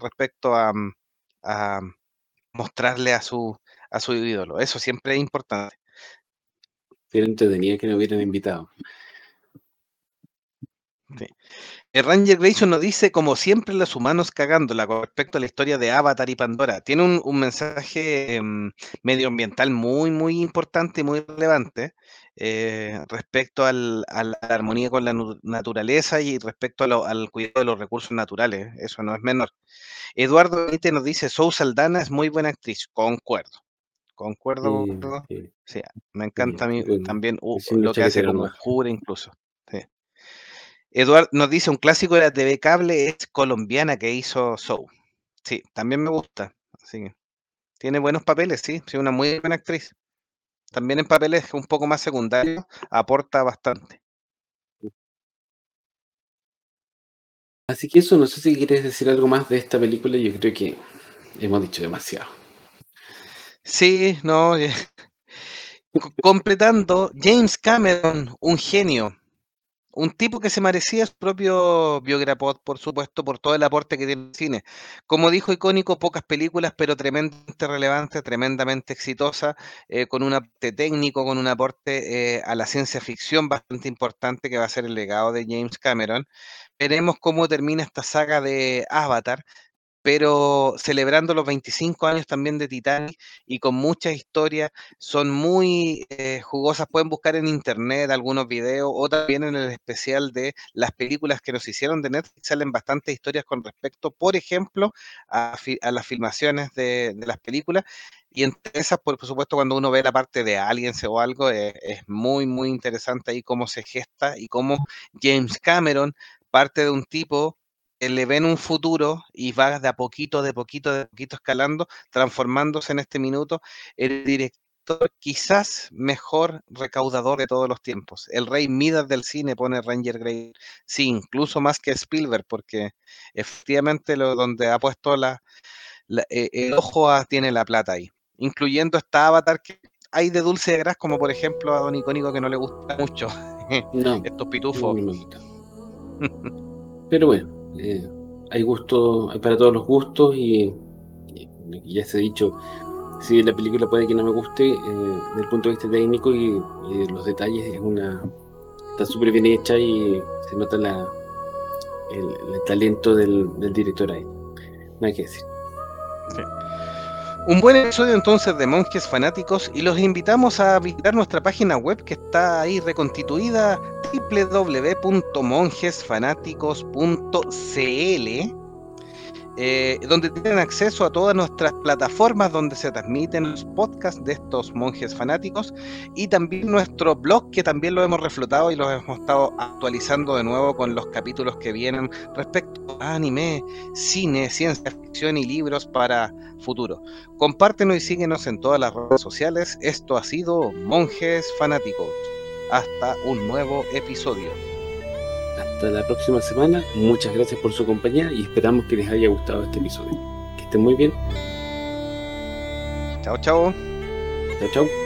S1: respecto a, a, mostrarle a su, a su ídolo. Eso siempre es importante.
S2: Pero tenía que no hubieran invitado.
S1: Sí. El Ranger Grayson nos dice, como siempre, los humanos cagándola con respecto a la historia de Avatar y Pandora. Tiene un, mensaje em, medioambiental muy, muy importante y muy relevante eh, respecto a la armonía con la naturaleza y respecto al cuidado de los recursos naturales. Eso no es menor. Eduardo Benítez nos dice, Sou Saldana es muy buena actriz. Concuerdo. Concuerdo. Sí, me encanta a mí también uh, lo que hace como Jure incluso. Eduardo nos dice, un clásico de la TV cable es colombiana que hizo Show. Sí, también me gusta. Así tiene buenos papeles, sí, sí, una muy buena actriz. También en papeles un poco más secundarios aporta bastante.
S2: Así que eso, no sé si quieres decir algo más de esta película, yo creo que hemos dicho demasiado.
S1: Sí, no. Completando, James Cameron, un genio un tipo que se merecía su propio biograpod, por supuesto, por todo el aporte que tiene el cine. Como dijo icónico, pocas películas, pero tremendamente relevante, tremendamente exitosa, eh, con un aporte técnico, con un aporte eh, a la ciencia ficción bastante importante que va a ser el legado de James Cameron. Veremos cómo termina esta saga de Avatar, pero celebrando los 25 años también de Titanic y con muchas historias, son muy eh, jugosas. Pueden buscar en internet algunos videos o también en el especial de las películas que nos hicieron de Netflix. Salen bastantes historias con respecto, por ejemplo, a, las filmaciones de, las películas. Y entre esas, por, supuesto, cuando uno ve la parte de Aliens o algo, eh, es muy, muy interesante ahí cómo se gesta y cómo James Cameron parte de un tipo le ven un futuro y va de a poquito, de poquito, de poquito escalando, transformándose en este minuto el director quizás mejor recaudador de todos los tiempos. El rey Midas del cine pone Ranger Grey, sí, incluso más que Spielberg, porque efectivamente lo, donde ha puesto la, eh, el ojo tiene la plata ahí, incluyendo esta avatar que hay de dulce de gras, como por ejemplo a Don Icónico que no le gusta mucho estos pitufos.
S2: Pero bueno, eh, hay gusto, hay para todos los gustos y, ya se ha dicho, si la película puede que no me guste, eh, desde el punto de vista técnico y, los detalles es una está súper bien hecha y se nota la, el, talento del, director ahí. No hay que decir.
S1: Un buen episodio entonces de Monjes Fanáticos y los invitamos a visitar nuestra página web que está ahí reconstituida www.monjesfanáticos.cl eh, donde tienen acceso a todas nuestras plataformas donde se transmiten los podcasts de estos monjes fanáticos y también nuestro blog que también lo hemos reflotado y lo hemos estado actualizando de nuevo con los capítulos que vienen respecto a anime, cine, ciencia ficción y libros para futuro. Compártenos y síguenos en todas las redes sociales. Esto ha sido Monjes Fanáticos. Hasta un nuevo episodio
S2: hasta la próxima semana. Muchas gracias por su compañía y esperamos que les haya gustado este episodio. Que estén muy bien.
S1: Chao, chao.
S2: Chao, chao.